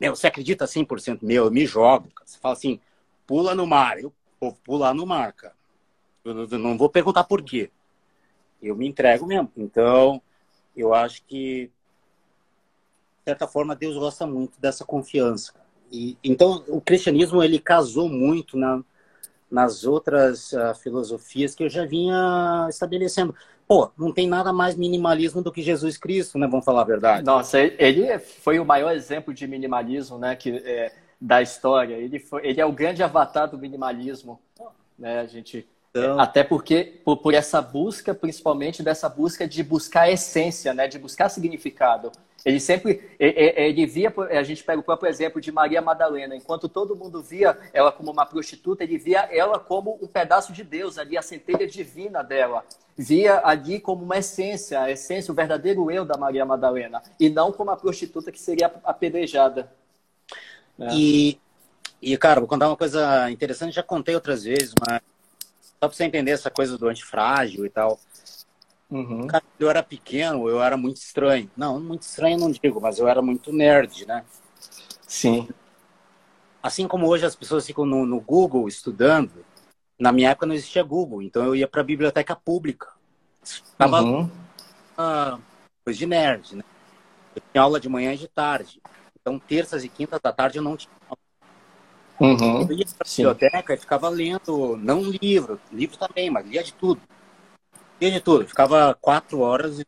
meu, você acredita 100% meu? Eu me jogo. Cara. Você fala assim, pula no mar. Eu vou pular no mar, cara. Eu não vou perguntar por quê. Eu me entrego mesmo. Então, eu acho que, de certa forma, Deus gosta muito dessa confiança. E, então, o cristianismo, ele casou muito na, nas outras uh, filosofias que eu já vinha estabelecendo. Pô, não tem nada mais minimalismo do que Jesus Cristo, né? Vamos falar a verdade. Nossa, ele foi o maior exemplo de minimalismo, né? Que, é, da história. Ele, foi, ele é o grande avatar do minimalismo, né? A gente então... até porque por, por, essa busca, principalmente dessa busca de buscar a essência, né? De buscar significado. Ele sempre, ele via, a gente pega o próprio exemplo de Maria Madalena, enquanto todo mundo via ela como uma prostituta, ele via ela como um pedaço de Deus, ali a centelha divina dela. Via ali como uma essência, a essência, o verdadeiro eu da Maria Madalena, e não como a prostituta que seria apedrejada. É. E, e, cara, vou contar uma coisa interessante, já contei outras vezes, mas só pra você entender essa coisa do antifrágil e tal. Uhum. Cara, eu era pequeno, eu era muito estranho. Não, muito estranho não digo, mas eu era muito nerd, né? Sim. Assim como hoje as pessoas ficam no, no Google estudando, na minha época não existia Google, então eu ia para a biblioteca pública. Tava uhum. ah, coisa de nerd, né? Eu tinha aula de manhã e de tarde. Então, terças e quintas da tarde eu não tinha aula. Uhum. Eu ia para a biblioteca e ficava lendo, não livro, livro também, mas lia de tudo de tudo. Ficava quatro horas e.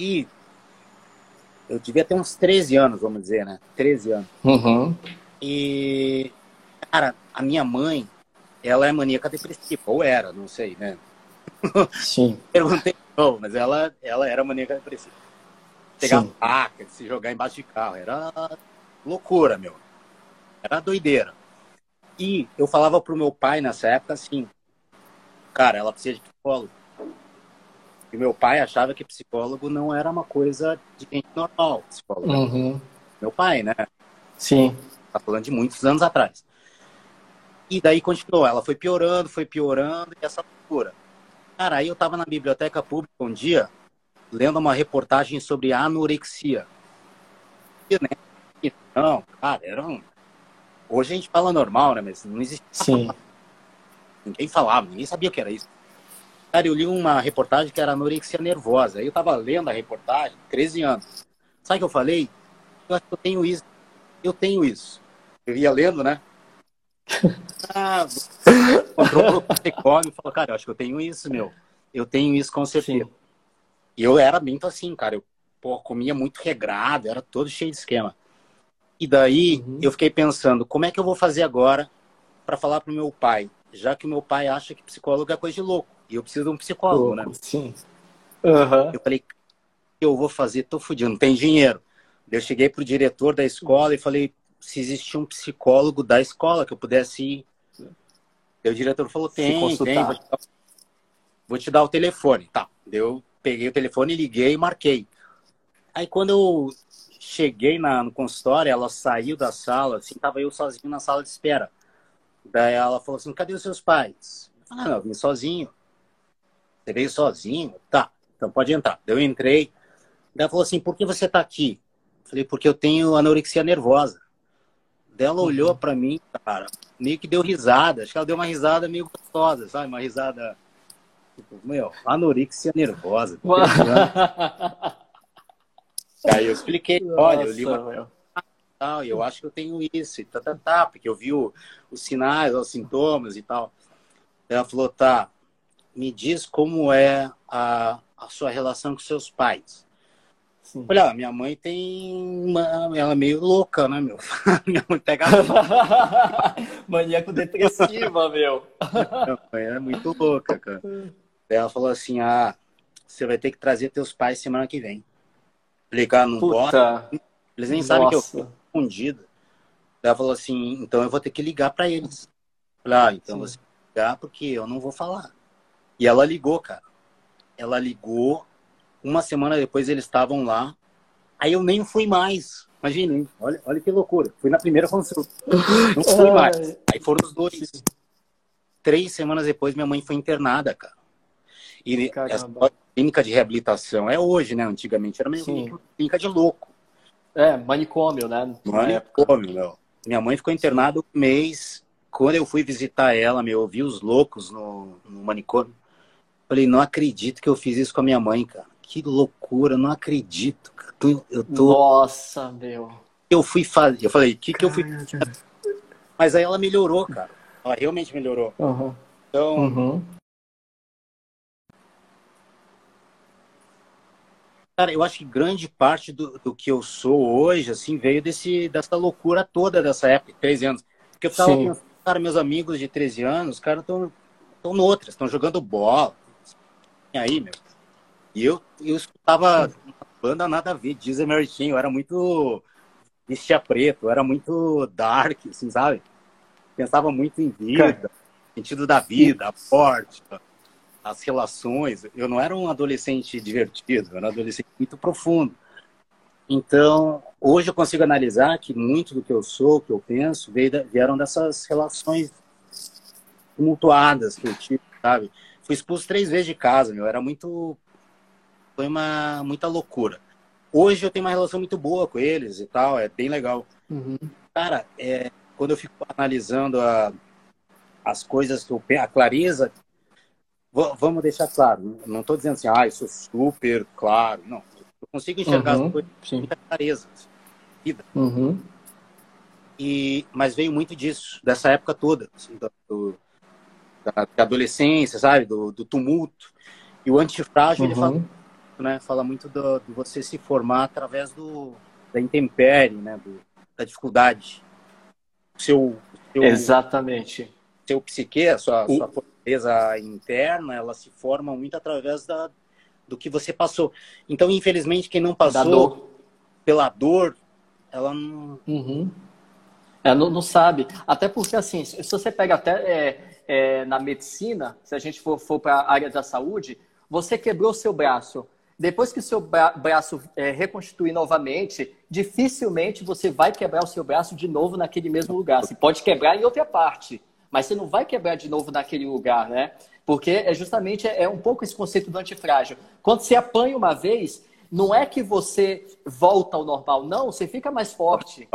E eu devia ter uns 13 anos, vamos dizer, né? 13 anos. Uhum. E, cara, a minha mãe, ela é maníaca depressiva, ou era, não sei, né? Sim. *laughs* Perguntei, não, mas ela, ela era maníaca depressiva. Pegar faca, se jogar embaixo de carro, era loucura, meu. Era doideira. E eu falava pro meu pai nessa época assim, cara, ela precisa de psicólogo. E meu pai achava que psicólogo não era uma coisa de gente normal, psicólogo. Uhum. Meu pai, né? Sim. Tá falando de muitos anos atrás. E daí continuou, ela foi piorando, foi piorando, e essa loucura. Cara, aí eu tava na biblioteca pública um dia, lendo uma reportagem sobre anorexia. E, né? Não, cara, era um... Hoje a gente fala normal, né? Mas não existe. Sim. Ninguém falava, ninguém sabia o que era isso. Cara, eu li uma reportagem que era anorexia nervosa. Eu tava lendo a reportagem, 13 anos. Sabe o que eu falei? Eu acho que eu tenho isso. Eu tenho isso. Eu ia lendo, né? *laughs* Ah, encontrou o psicólogo e falou, cara, eu acho que eu tenho isso, meu. Eu tenho isso com certeza. Sim. E eu era muito assim, cara. Eu pô, comia muito regrado, era todo cheio de esquema. E daí uhum. eu fiquei pensando, como é que eu vou fazer agora para falar pro meu pai? Já que meu pai acha que psicólogo é coisa de louco. E eu preciso de um psicólogo, louco, né? Sim. Uhum. Eu falei, o que eu vou fazer? Tô fudido, não tem dinheiro. Eu cheguei pro diretor da escola e falei se existia um psicólogo da escola que eu pudesse ir. E o diretor falou, tem, tem, vou te, dar, vou te dar o telefone. Tá, eu peguei o telefone, liguei e marquei. Aí quando eu cheguei na, no consultório, ela saiu da sala, assim, tava eu sozinho na sala de espera. Daí ela falou assim: cadê os seus pais? Ah, não, eu vim sozinho. Você veio sozinho? Tá, então pode entrar. Eu entrei. Daí ela falou assim: por que você está aqui? Eu falei: porque eu tenho anorexia nervosa. Daí ela olhou para mim, cara, meio que deu risada. Acho que ela deu uma risada meio gostosa, sabe? Uma risada. Tipo, meu, anorexia nervosa. *laughs* Aí eu expliquei: olha, eu li uma. Meu tal, e eu acho que eu tenho isso, e tá, tá, tá, porque eu vi o, os sinais, os sintomas e tal. Ela falou, tá, me diz como é a, a sua relação com seus pais. Sim. Olha, minha mãe tem uma. Ela é meio louca, né, meu? *laughs* minha mãe pega. *laughs* Maníaco depressiva, meu. Minha mãe é muito louca, cara. Ela falou assim: ah, você vai ter que trazer teus pais semana que vem. Ligar no Puta. Eles nem Nossa. sabem que eu escondida. Ela falou assim, então eu vou ter que ligar para eles. Falei, ah, então Sim. você ligar porque eu não vou falar. E ela ligou, cara. Ela ligou. Uma semana depois eles estavam lá. Aí eu nem fui mais. Imagina, olha, olha que loucura. Fui na primeira consulta. Não fui mais. Aí foram os dois. Três semanas depois minha mãe foi internada, cara. E Caramba. essa clínica de reabilitação é hoje, né? Antigamente era meio clínica de louco. É, manicômio, né? Manicômio, meu. Minha mãe ficou internada um mês. Quando eu fui visitar ela, meu, eu vi os loucos no, no manicômio. Falei, não acredito que eu fiz isso com a minha mãe, cara. Que loucura, não acredito. Eu tô... Nossa, meu. Eu fui fazer. Eu falei, o que, que eu fui fazer? Mas aí ela melhorou, cara. Ela realmente melhorou. Uhum. Então, uhum. Cara, eu acho que grande parte do, do que eu sou hoje, assim, veio desse, dessa loucura toda dessa época, 13 anos. Porque eu ficava pensando, cara, meus amigos de 13 anos, os caras estão tão noutras, estão jogando bola. E aí, meu. E eu, eu escutava banda nada a ver, Chain, eu era muito vestia preto, era muito dark, assim, sabe? Pensava muito em vida, sentido da vida, a morte, as relações. Eu não era um adolescente divertido, eu era um adolescente muito profundo. Então, hoje eu consigo analisar que muito do que eu sou, que eu penso, vieram dessas relações tumultuadas que eu tive, sabe? Fui expulso três vezes de casa, meu. Era muito. Foi uma muita loucura. Hoje eu tenho uma relação muito boa com eles e tal, é bem legal. Uhum. Cara, é, quando eu fico analisando a, as coisas que eu a clareza, vamos deixar claro, não estou dizendo assim, ah, isso é super claro. Não, eu consigo enxergar uhum. as coisas com muita clareza. Vida. Uhum. E, mas veio muito disso, dessa época toda, assim, do, da, da, adolescência, sabe? Do, do tumulto. E o antifrágil, uhum. ele fala, né? fala muito do, de você se formar através do, da intempérie, né? Do, da dificuldade. Seu, seu, Exatamente. Seu psique, a sua, o... sua fortaleza interna, ela se forma muito através da, do que você passou. Então, infelizmente, quem não passou dor. pela dor, ela não... Uhum. É, não, não, sabe. Até porque, assim, se você pega até é, é, na medicina, se a gente for, for para a área da saúde, você quebrou seu braço. Depois que o seu bra braço é, reconstituir novamente, dificilmente você vai quebrar o seu braço de novo naquele mesmo lugar. Você pode quebrar em outra parte, mas você não vai quebrar de novo naquele lugar, né? Porque é justamente é um pouco esse conceito do antifrágil. Quando você apanha uma vez, não é que você volta ao normal, não, você fica mais forte.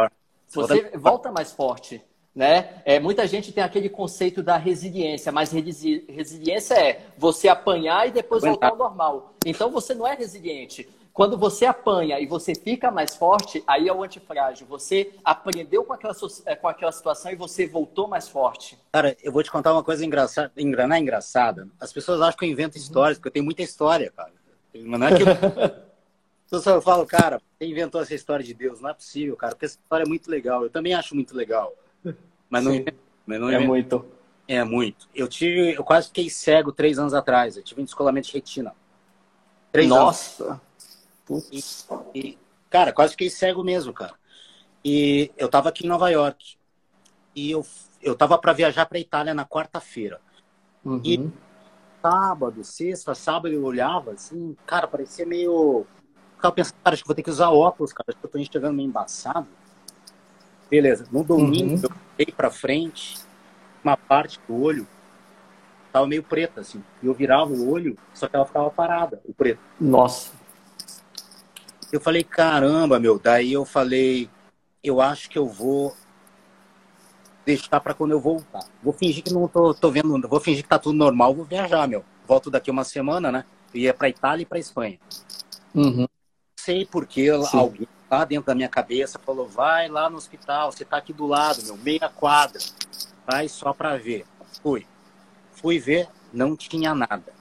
Você volta mais forte. Né? É, muita gente tem aquele conceito da resiliência, mas resili resiliência é você apanhar e depois voltar ao normal. Então você não é resiliente. Quando você apanha e você fica mais forte, aí é o antifrágil. Você aprendeu com aquela, é, com aquela situação e você voltou mais forte. Cara, eu vou te contar uma coisa engraçada, engranar engraçada. As pessoas acham que eu invento histórias, porque eu tenho muita história, cara. Não é que eu... *laughs* eu falo, cara, você inventou essa história de Deus? Não é possível, cara, porque essa história é muito legal. Eu também acho muito legal. Mas não, mas não é muito. É muito. Eu tive, eu quase fiquei cego três anos atrás. Eu tive um descolamento de retina. Três Nossa. Anos. E, e, cara, quase fiquei cego mesmo, cara. E eu tava aqui em Nova York. E eu, eu tava para viajar para Itália na quarta-feira. Uhum. E sábado, sexta, sábado eu olhava assim, cara, parecia meio. Ficava pensando, cara, acho que vou ter que usar óculos, cara, acho que eu tô enxergando meio embaçado. Beleza. No domingo, uhum. eu olhei pra frente, uma parte do olho tava meio preta, assim. E eu virava o olho, só que ela ficava parada, o preto. Nossa. Eu falei, caramba, meu. Daí eu falei, eu acho que eu vou deixar para quando eu voltar. Vou fingir que não tô, tô vendo, vou fingir que tá tudo normal, vou viajar, meu. Volto daqui uma semana, né? Eu ia para Itália e para Espanha. Uhum. Sei porque Sim. alguém lá dentro da minha cabeça, falou: vai lá no hospital, você tá aqui do lado, meu, meia quadra. Vai só para ver. Fui. Fui ver, não tinha nada.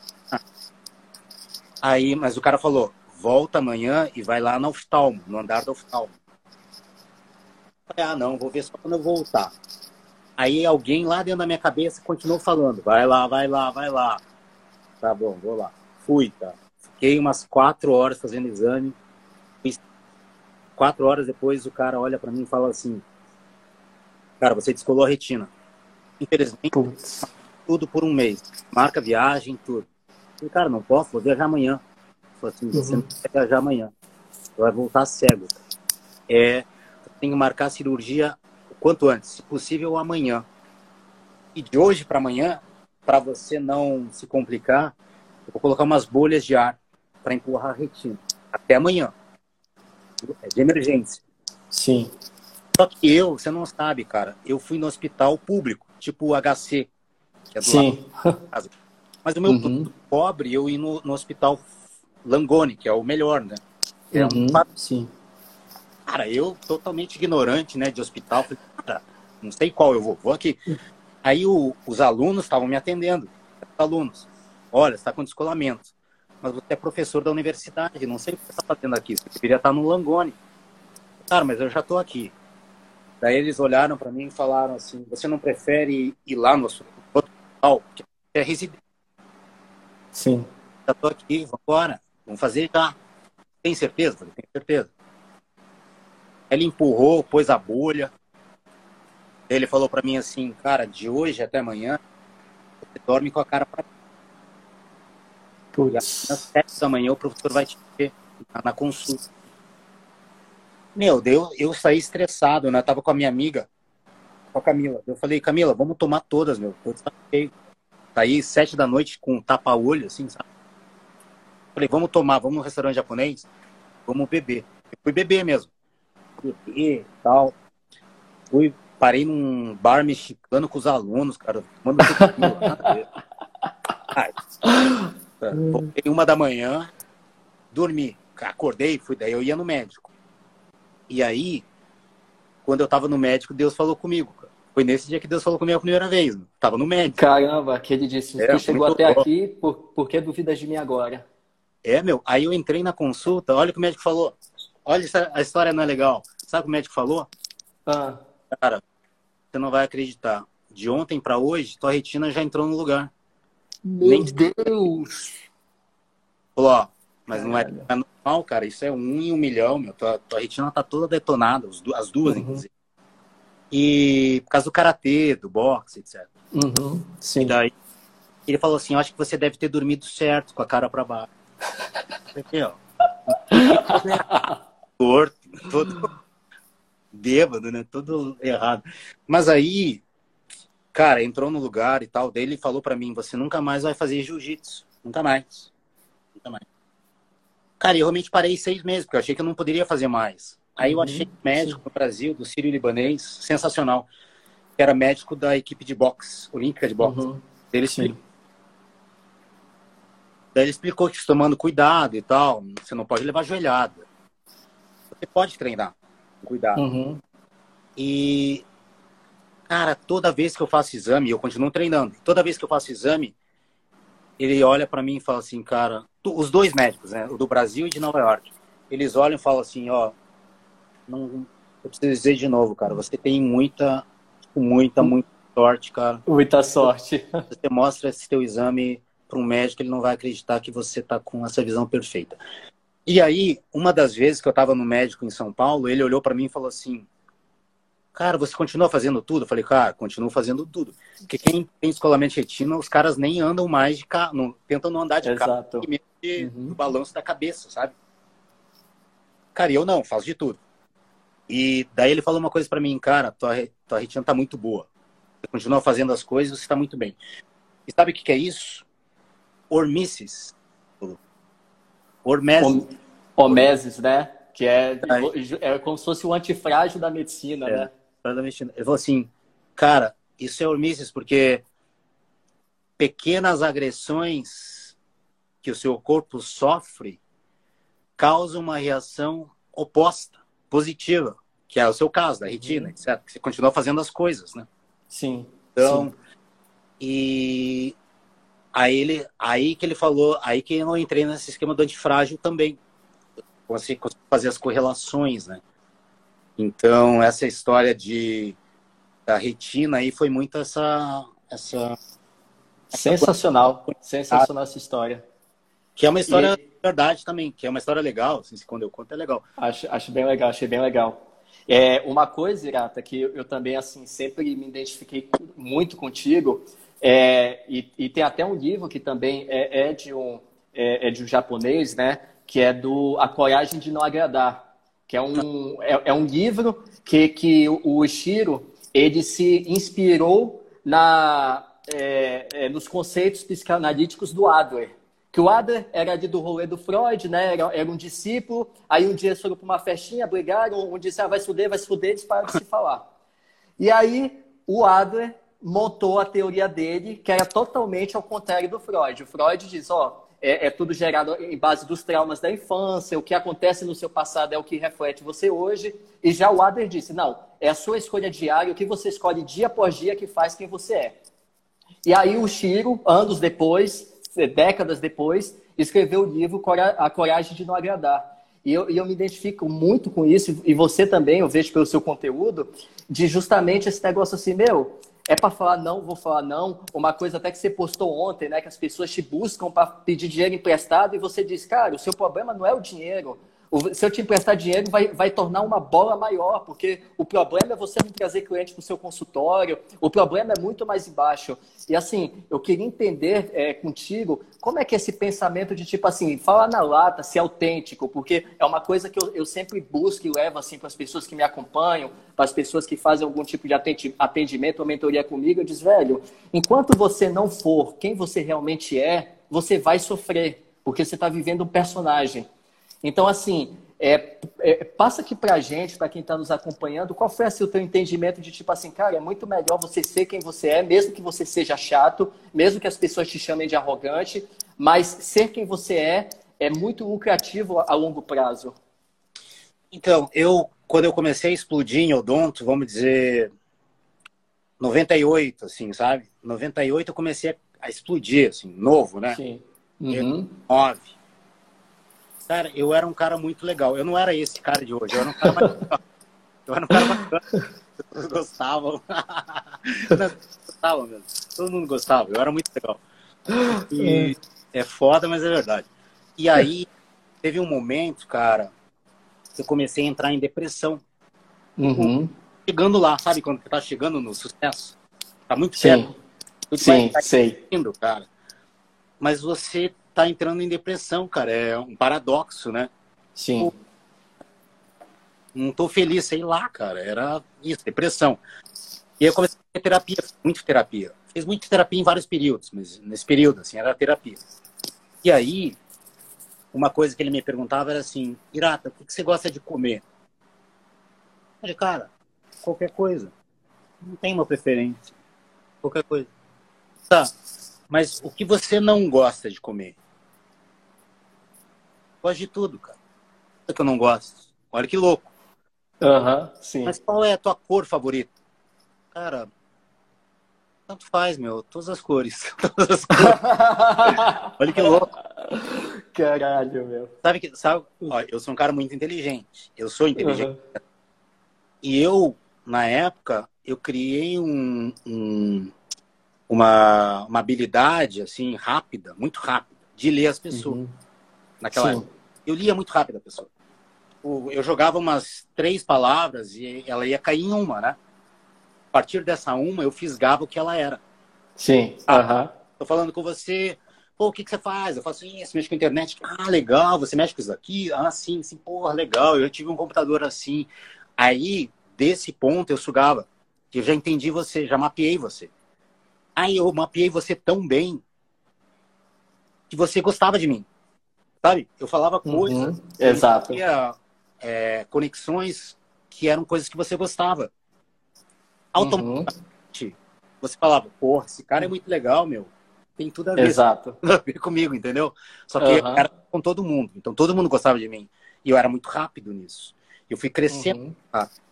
Aí, mas o cara falou: volta amanhã e vai lá no oftalmo, no andar do oftalmo. Falei, ah, não, vou ver só quando eu voltar. Aí alguém lá dentro da minha cabeça continuou falando: vai lá, vai lá, vai lá. Tá bom, vou lá. Fui, tá. Fiquei umas quatro horas fazendo exame Quatro horas depois, o cara olha para mim e fala assim: Cara, você descolou a retina. Infelizmente, Putz. tudo por um mês. Marca viagem, tudo. E, cara, não posso, vou viajar amanhã. Falei assim: Você uhum. não vai viajar amanhã. Você vai voltar cego. É, tem que marcar a cirurgia o quanto antes, se possível amanhã. E de hoje para amanhã, para você não se complicar, eu vou colocar umas bolhas de ar para empurrar a retina. Até amanhã. É de emergência. Sim. Só que eu, você não sabe, cara, eu fui no hospital público, tipo o HC, que é do Sim. lado Mas o meu uhum. pobre, eu ia no, no, hospital Langoni, que é o melhor, né? É uhum. um... Sim. Cara, eu totalmente ignorante, né, de hospital, falei, cara, não sei qual eu vou, vou aqui. Aí o, os alunos estavam me atendendo, alunos, olha, está com descolamento mas você é professor da universidade, não sei o que você está fazendo aqui, você deveria estar no Langone. Cara, mas eu já estou aqui. Daí eles olharam para mim e falaram assim, você não prefere ir lá no hospital, que é residente? Sim. Já estou aqui, vamos embora, vamos fazer já. tem certeza? Tenho certeza. Ele empurrou, pôs a bolha. Ele falou para mim assim, cara, de hoje até amanhã, você dorme com a cara para Às sete da manhã o professor vai te ver na consulta. Meu, eu, eu saí estressado, né? Eu tava com a minha amiga, com a Camila. Eu falei, Camila, vamos tomar todas, meu. Eu saí sete da noite com um tapa-olho, assim, sabe? Falei, vamos tomar, vamos no restaurante japonês, vamos beber. Eu fui beber mesmo. Beber tal. Fui, parei num bar mexicano com os alunos, cara. Manda Voltei *laughs* uma da manhã, dormi. Acordei, fui, daí eu ia no médico. E aí, quando eu tava no médico, Deus falou comigo. Foi nesse dia que Deus falou comigo a primeira vez. Tava no médico. Caramba, que ele disse, é, tu chegou até bom. aqui, por, por que duvidas de mim agora? É, meu. Aí eu entrei na consulta, olha o que o médico falou. Olha, a história não é legal. Sabe o que o médico falou? Ah. Cara, você não vai acreditar. De ontem para hoje, tua retina já entrou no lugar. Meu Nem... Deus! Falou, ó, mas não é, não é, normal, cara. Isso é um em um milhão, meu. Tua, tua retina tá toda detonada, as duas, uhum. inclusive. E por causa do karatê, do boxe, etc. Uhum. Sim. E daí, ele falou assim: Eu acho que você deve ter dormido certo, com a cara para baixo. Aqui, ó. *laughs* Torto, todo bêbado, né? Todo errado. Mas aí, cara, entrou no lugar e tal, dele falou para mim: você nunca mais vai fazer jiu-jitsu. Nunca mais. Nunca mais. Cara, eu realmente parei seis meses, porque eu achei que eu não poderia fazer mais. Aí eu uhum, achei médico sim. no Brasil, do Sírio Libanês, sensacional. Era médico da equipe de boxe, olímpica de boxe. Uhum. Ele sim. Daí ele explicou que tomando cuidado e tal, você não pode levar joelhada. Você pode treinar, cuidado. Uhum. E, cara, toda vez que eu faço exame, eu continuo treinando. Toda vez que eu faço exame, ele olha para mim e fala assim, cara, tu, os dois médicos, né, o do Brasil e de Nova York, eles olham e falam assim, ó, não, eu preciso dizer de novo, cara, você tem muita, muita, muita sorte, cara. Muita sorte. Você mostra esse teu exame para um médico, ele não vai acreditar que você está com essa visão perfeita. E aí, uma das vezes que eu estava no médico em São Paulo, ele olhou para mim e falou assim: Cara, você continua fazendo tudo? Eu falei, cara, continuo fazendo tudo. Porque quem tem escolamento de retina, os caras nem andam mais de carro, não, tentam não andar de Exato. carro, de, uhum. do balanço da cabeça, sabe? Cara, eu não, faço de tudo. E daí ele falou uma coisa para mim, cara, tua, tua retina tá muito boa. Você continua fazendo as coisas, você está muito bem. E sabe o que, que é isso? Hormesis. Hormesis. Homeses, né? Que é, é como se fosse o antifrágil da medicina, é, né? Da medicina. Ele falou assim, cara, isso é hormesis porque pequenas agressões que o seu corpo sofre causam uma reação oposta, positiva, que é o seu caso, da retina, uhum. etc. Você continua fazendo as coisas, né? Sim. Então, sim. e Aí ele, aí que ele falou, aí que eu entrei nesse esquema do antifrágil também. Consegui fazer as correlações, né? Então, essa história de da retina aí foi muito essa essa sensacional, sensacional essa história. Que é uma história e... verdade também, que é uma história legal, assim, quando eu conto é legal. Acho, acho bem legal, achei bem legal. É, uma coisa, Irata, que eu, eu também assim sempre me identifiquei muito contigo, é, e, e, tem até um livro que também é, é de, um, é, é, de um japonês, né? Que é do A Coragem de Não Agradar. Que é um, é, é um livro que, que o Ishiro ele se inspirou na, é, é, nos conceitos psicanalíticos do Adler. Que o Adler era ali do rolê do Freud, né? Era, era um discípulo. Aí um dia eles foram para uma festinha, brigaram. Um disse, ah, vai se fuder, vai se fuder, eles pararam de se falar. E aí o Adler montou a teoria dele, que era totalmente ao contrário do Freud. O Freud diz, ó, é, é, tudo gerado em base dos traumas da infância, o que acontece no seu passado é o que reflete você hoje. E já o Adler disse, não, é a sua escolha diária, o que você escolhe dia após dia que faz quem você é. E aí o Chiro, anos depois, décadas depois, escreveu o livro A Coragem de Não Agradar. E eu, e eu me identifico muito com isso, e você também, eu vejo pelo seu conteúdo, de justamente esse negócio assim, meu, é para falar não, vou falar não. Uma coisa até que você postou ontem, né? Que as pessoas te buscam para pedir dinheiro emprestado e você diz, cara, o seu problema não é o dinheiro. Se eu te emprestar dinheiro, vai, vai tornar uma bola maior, porque o problema é você não trazer cliente para o seu consultório, o problema é muito mais embaixo. E assim, eu queria entender é, contigo como é que é esse pensamento de tipo assim, falar na lata, ser autêntico, porque é uma coisa que eu, eu sempre busco e levo assim para as pessoas que me acompanham, para as pessoas que fazem algum tipo de atendimento ou mentoria comigo, eu diz, velho, enquanto você não for quem você realmente é, você vai sofrer, porque você está vivendo um personagem. Então, assim, é, é, passa aqui para a gente, para quem está nos acompanhando, qual foi assim, o teu entendimento de tipo assim, cara, é muito melhor você ser quem você é, mesmo que você seja chato, mesmo que as pessoas te chamem de arrogante, mas ser quem você é é muito lucrativo a longo prazo. Então, eu, quando eu comecei a explodir em odonto, vamos dizer, 98, assim, sabe? 98 eu comecei a explodir, assim, novo, né? Sim. Uhum. 9. Cara, eu era um cara muito legal. Eu não era esse cara de hoje. Eu era um cara mais legal. Eu era um cara bacana. Todos gostavam. *laughs* gostavam mesmo. Todo mundo gostava. Eu era muito legal. E é. é foda, mas é verdade. E aí, teve um momento, cara, que eu comecei a entrar em depressão. Uhum. Chegando lá, sabe? Quando você tá chegando no sucesso. Tá muito certo. Sim, tá sei. Indo, cara. Mas você tá entrando em depressão, cara. É um paradoxo, né? Sim. Pô, não tô feliz, sei lá, cara. Era isso, depressão. E aí eu comecei a ter terapia, muito terapia. Fiz muita terapia em vários períodos, mas nesse período, assim, era terapia. E aí, uma coisa que ele me perguntava era assim, Irata, o que você gosta de comer? Eu falei, cara, qualquer coisa. Não tem uma preferência. Qualquer coisa. Tá, mas o que você não gosta de comer? Gosto de tudo, cara. Que eu não gosto. Olha que louco. Aham, uhum, sim. Mas qual é a tua cor favorita? Cara, tanto faz, meu. Todas as cores. *laughs* Todas as cores. *laughs* Olha que louco. Caralho, meu. Sabe que, sabe, ó, eu sou um cara muito inteligente. Eu sou inteligente. Uhum. E eu, na época, eu criei um, um, uma, uma habilidade, assim, rápida, muito rápida, de ler as pessoas. Uhum naquela Sim. época. Eu lia muito rápido a pessoa. Eu jogava umas três palavras e ela ia cair em uma, né? A partir dessa uma, eu fisgava o que ela era. Sim. Ah, Tô falando com você, pô, o que, que você faz? Eu faço isso, mexe com a internet. Ah, legal, você mexe com isso aqui? Ah, sim, sim, porra, legal. Eu tive um computador assim. Aí, desse ponto, eu sugava. Eu já entendi você, já mapeei você. Aí eu mapeei você tão bem que você gostava de mim. Sabe? Eu falava coisas. Uhum, exato. Tinha, é, conexões que eram coisas que você gostava. Automaticamente, uhum. você falava, porra, esse cara é muito legal, meu. Tem tudo a ver, Exato. Tudo *laughs* a ver comigo, entendeu? Só que uhum. era com todo mundo. Então todo mundo gostava de mim. E eu era muito rápido nisso. Eu fui crescendo uhum. rápido.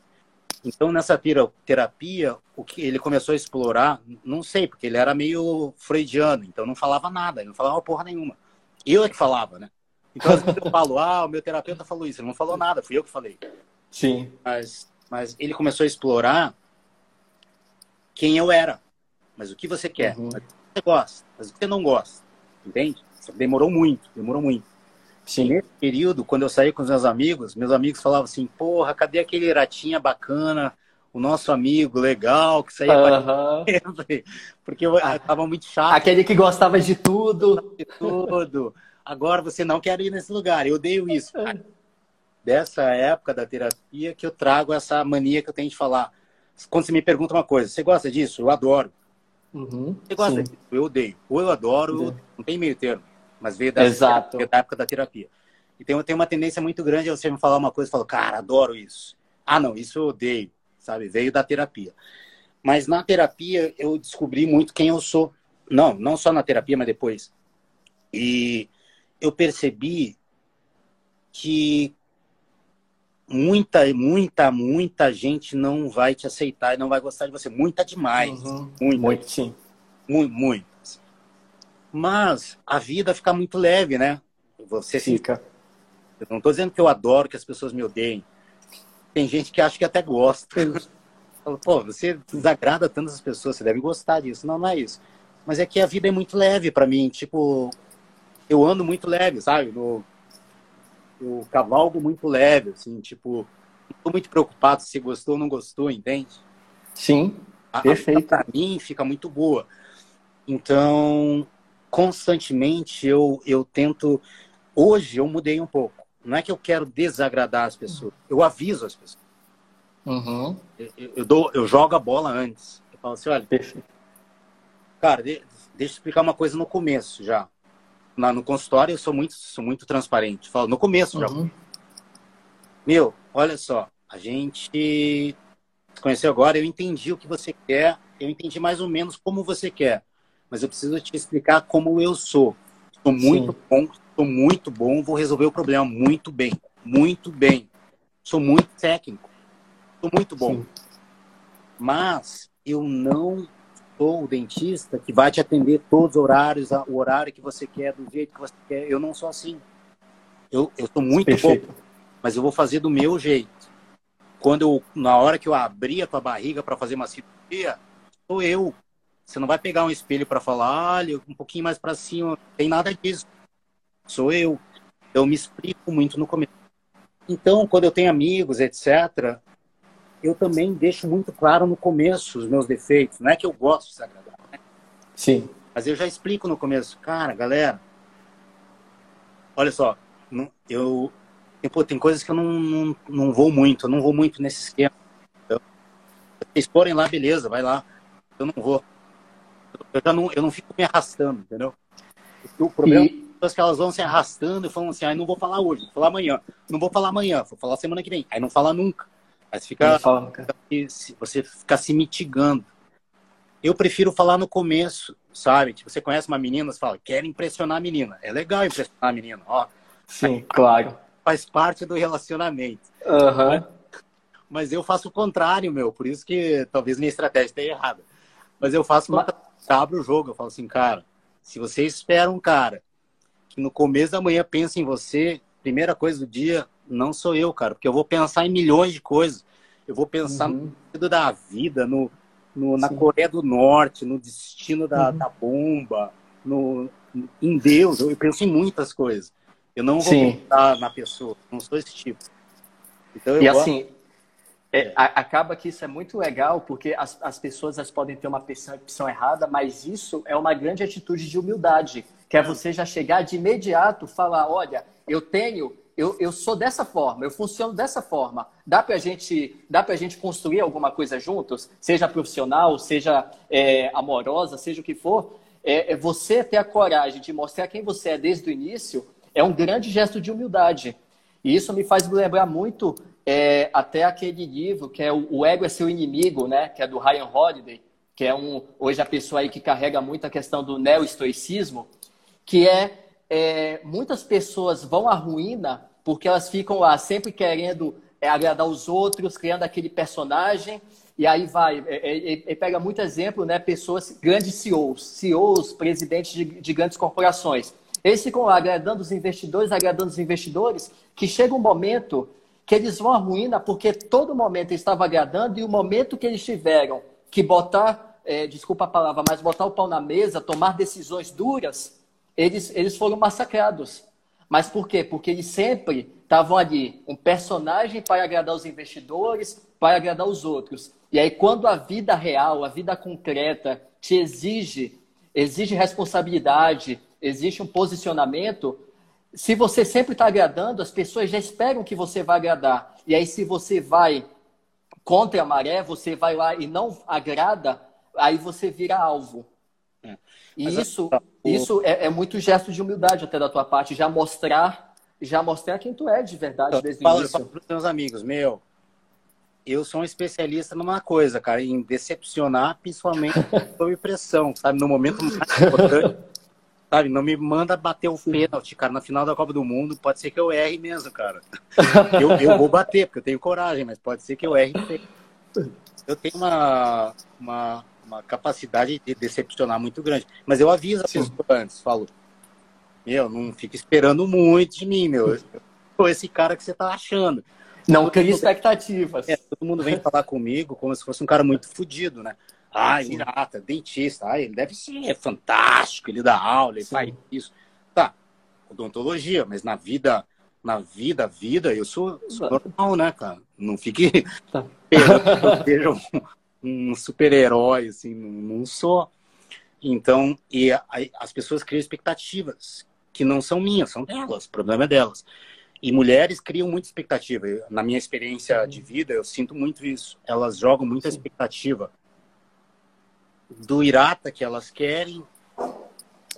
Então, nessa terapia, o que ele começou a explorar, não sei, porque ele era meio freudiano, então não falava nada, ele não falava porra nenhuma. Eu é que falava, né? Então, às vezes eu falo, ah, o meu terapeuta falou isso. Ele não falou nada, fui eu que falei. Sim. Mas, mas ele começou a explorar quem eu era. Mas o que você quer? Uhum. Mas o que você gosta? Mas o que você não gosta? Entende? Demorou muito, demorou muito. Sim. Nesse período, quando eu saí com os meus amigos, meus amigos falavam assim, porra, cadê aquele ratinha bacana, o nosso amigo legal, que saía uhum. *laughs* Porque eu, eu tava muito chato. Aquele que gostava de tudo. De tudo. Agora você não quer ir nesse lugar. Eu odeio isso. Cara. Dessa época da terapia que eu trago essa mania que eu tenho de falar. Quando você me pergunta uma coisa, você gosta disso? Eu adoro. Uhum, você gosta sim. disso? Eu odeio. Ou eu adoro, ou não tem meio termo. Mas veio da, Exato. da época da terapia. E tem, tem uma tendência muito grande a você me falar uma coisa e falar, cara, adoro isso. Ah, não, isso eu odeio, sabe? Veio da terapia. Mas na terapia eu descobri muito quem eu sou. Não, não só na terapia, mas depois. E eu percebi que muita, muita, muita gente não vai te aceitar e não vai gostar de você. Muita demais. Uhum. Muito, muito, sim. Muito, muito. Mas a vida fica muito leve, né? Você fica. Eu não estou dizendo que eu adoro que as pessoas me odeiem. Tem gente que acha que até gosta. *laughs* Pô, você desagrada tantas pessoas, você deve gostar disso. Não, não é isso. Mas é que a vida é muito leve para mim. Tipo, eu ando muito leve, sabe? No... eu cavalgo muito leve, assim, tipo, não tô muito preocupado se gostou ou não gostou, entende? Sim, perfeito. Para mim fica muito boa. Então, constantemente eu, eu tento. Hoje eu mudei um pouco. Não é que eu quero desagradar as pessoas, eu aviso as pessoas. Uhum. Eu, eu, dou, eu jogo a bola antes. Eu falo assim: olha, perfeito. cara, de, deixa eu explicar uma coisa no começo já. Na, no consultório eu sou muito, sou muito transparente. Falo no começo uhum. já. Meu, olha só, a gente se conheceu agora, eu entendi o que você quer, eu entendi mais ou menos como você quer mas eu preciso te explicar como eu sou. Sou muito Sim. bom, sou muito bom, vou resolver o problema muito bem, muito bem. Sou muito técnico, sou muito bom. Sim. Mas eu não sou o dentista que vai te atender todos os horários, o horário que você quer, do jeito que você quer. Eu não sou assim. Eu, eu sou muito Perfeito. bom, mas eu vou fazer do meu jeito. Quando eu, na hora que eu abrir a tua barriga para fazer uma cirurgia, sou eu você não vai pegar um espelho para falar, olha, um pouquinho mais para cima. Tem nada disso. Sou eu. Eu me explico muito no começo. Então, quando eu tenho amigos, etc., eu também deixo muito claro no começo os meus defeitos. Não é que eu gosto de se agradar, né? Sim. Mas eu já explico no começo. Cara, galera, olha só, eu, pô, tem coisas que eu não, não, não vou muito, eu não vou muito nesse esquema. Se vocês forem lá, beleza, vai lá. Eu não vou eu já não, eu não fico me arrastando, entendeu? O problema e... é que elas vão se arrastando e falam assim, ah, não vou falar hoje, vou falar amanhã. Não vou falar amanhã, vou falar semana que vem. Aí não fala nunca. Aí você fica, você fica se mitigando. Eu prefiro falar no começo, sabe? Tipo, você conhece uma menina, você fala, quero impressionar a menina. É legal impressionar a menina, ó. Sim, claro. Faz parte do relacionamento. Uhum. Mas eu faço o contrário, meu. Por isso que talvez minha estratégia esteja errada. Mas eu faço o contrário abre o jogo. Eu falo assim, cara, se você espera um cara que no começo da manhã pensa em você, primeira coisa do dia, não sou eu, cara, porque eu vou pensar em milhões de coisas. Eu vou pensar uhum. no sentido da vida, no, no na Coreia do Norte, no destino da, uhum. da bomba, no, em Deus. Eu penso em muitas coisas. Eu não vou Sim. pensar na pessoa, não sou esse tipo. Então, e gosto... assim, é, acaba que isso é muito legal, porque as, as pessoas as podem ter uma percepção errada, mas isso é uma grande atitude de humildade, que é você já chegar de imediato, falar, olha, eu tenho, eu, eu sou dessa forma, eu funciono dessa forma. Dá para gente, dá a gente construir alguma coisa juntos, seja profissional, seja é, amorosa, seja o que for. É, é você ter a coragem de mostrar quem você é desde o início é um grande gesto de humildade. E isso me faz lembrar muito é, até aquele livro que é o, o Ego é Seu Inimigo, né? Que é do Ryan Holiday, que é um hoje a pessoa aí que carrega muito a questão do neo-estoicismo, que é, é, muitas pessoas vão à ruína porque elas ficam lá sempre querendo é, agradar os outros, criando aquele personagem, e aí vai, ele é, é, pega muito exemplo, né? Pessoas, grandes CEOs, CEOs, presidentes de, de grandes corporações. Eles ficam lá agradando os investidores, agradando os investidores, que chega um momento que eles vão à ruína porque todo momento estava agradando e o momento que eles tiveram que botar, é, desculpa a palavra, mas botar o pau na mesa, tomar decisões duras, eles, eles foram massacrados. Mas por quê? Porque eles sempre estavam ali, um personagem para agradar os investidores, para agradar os outros. E aí, quando a vida real, a vida concreta, te exige, exige responsabilidade, existe um posicionamento, se você sempre está agradando, as pessoas já esperam que você vai agradar. E aí, se você vai contra a maré, você vai lá e não agrada, aí você vira alvo. É. E Mas isso, o... isso é, é, muito gesto de humildade até da tua parte, já mostrar, já mostrar quem tu é de verdade eu desde falo, o início. Para os meus amigos, meu, eu sou um especialista numa coisa, cara, em decepcionar, principalmente *laughs* sob pressão, sabe? No momento mais importante Sabe, não me manda bater o pênalti, cara, na final da Copa do Mundo. Pode ser que eu erre mesmo, cara. Eu, eu vou bater, porque eu tenho coragem, mas pode ser que eu erre. Eu tenho uma, uma, uma capacidade de decepcionar muito grande. Mas eu aviso a pessoa antes, falo, meu, não fica esperando muito de mim, meu. Eu sou esse cara que você tá achando. Não cria expectativas. É, todo mundo vem falar comigo como se fosse um cara muito fodido, né? Ah, irata, dentista. Ah, ele deve ser fantástico, ele dá aula, ele Sim. faz isso. Tá, odontologia, mas na vida na vida, vida, eu sou, sou normal, né, cara? Não fique tá. *laughs* eu seja um, super-herói, assim, não, sou. Então, e a, as pessoas criam expectativas que não são minhas, são delas, o problema é delas. E mulheres criam muita expectativa. Na minha experiência de vida, eu sinto muito isso. Elas jogam muita expectativa do Irata que elas querem,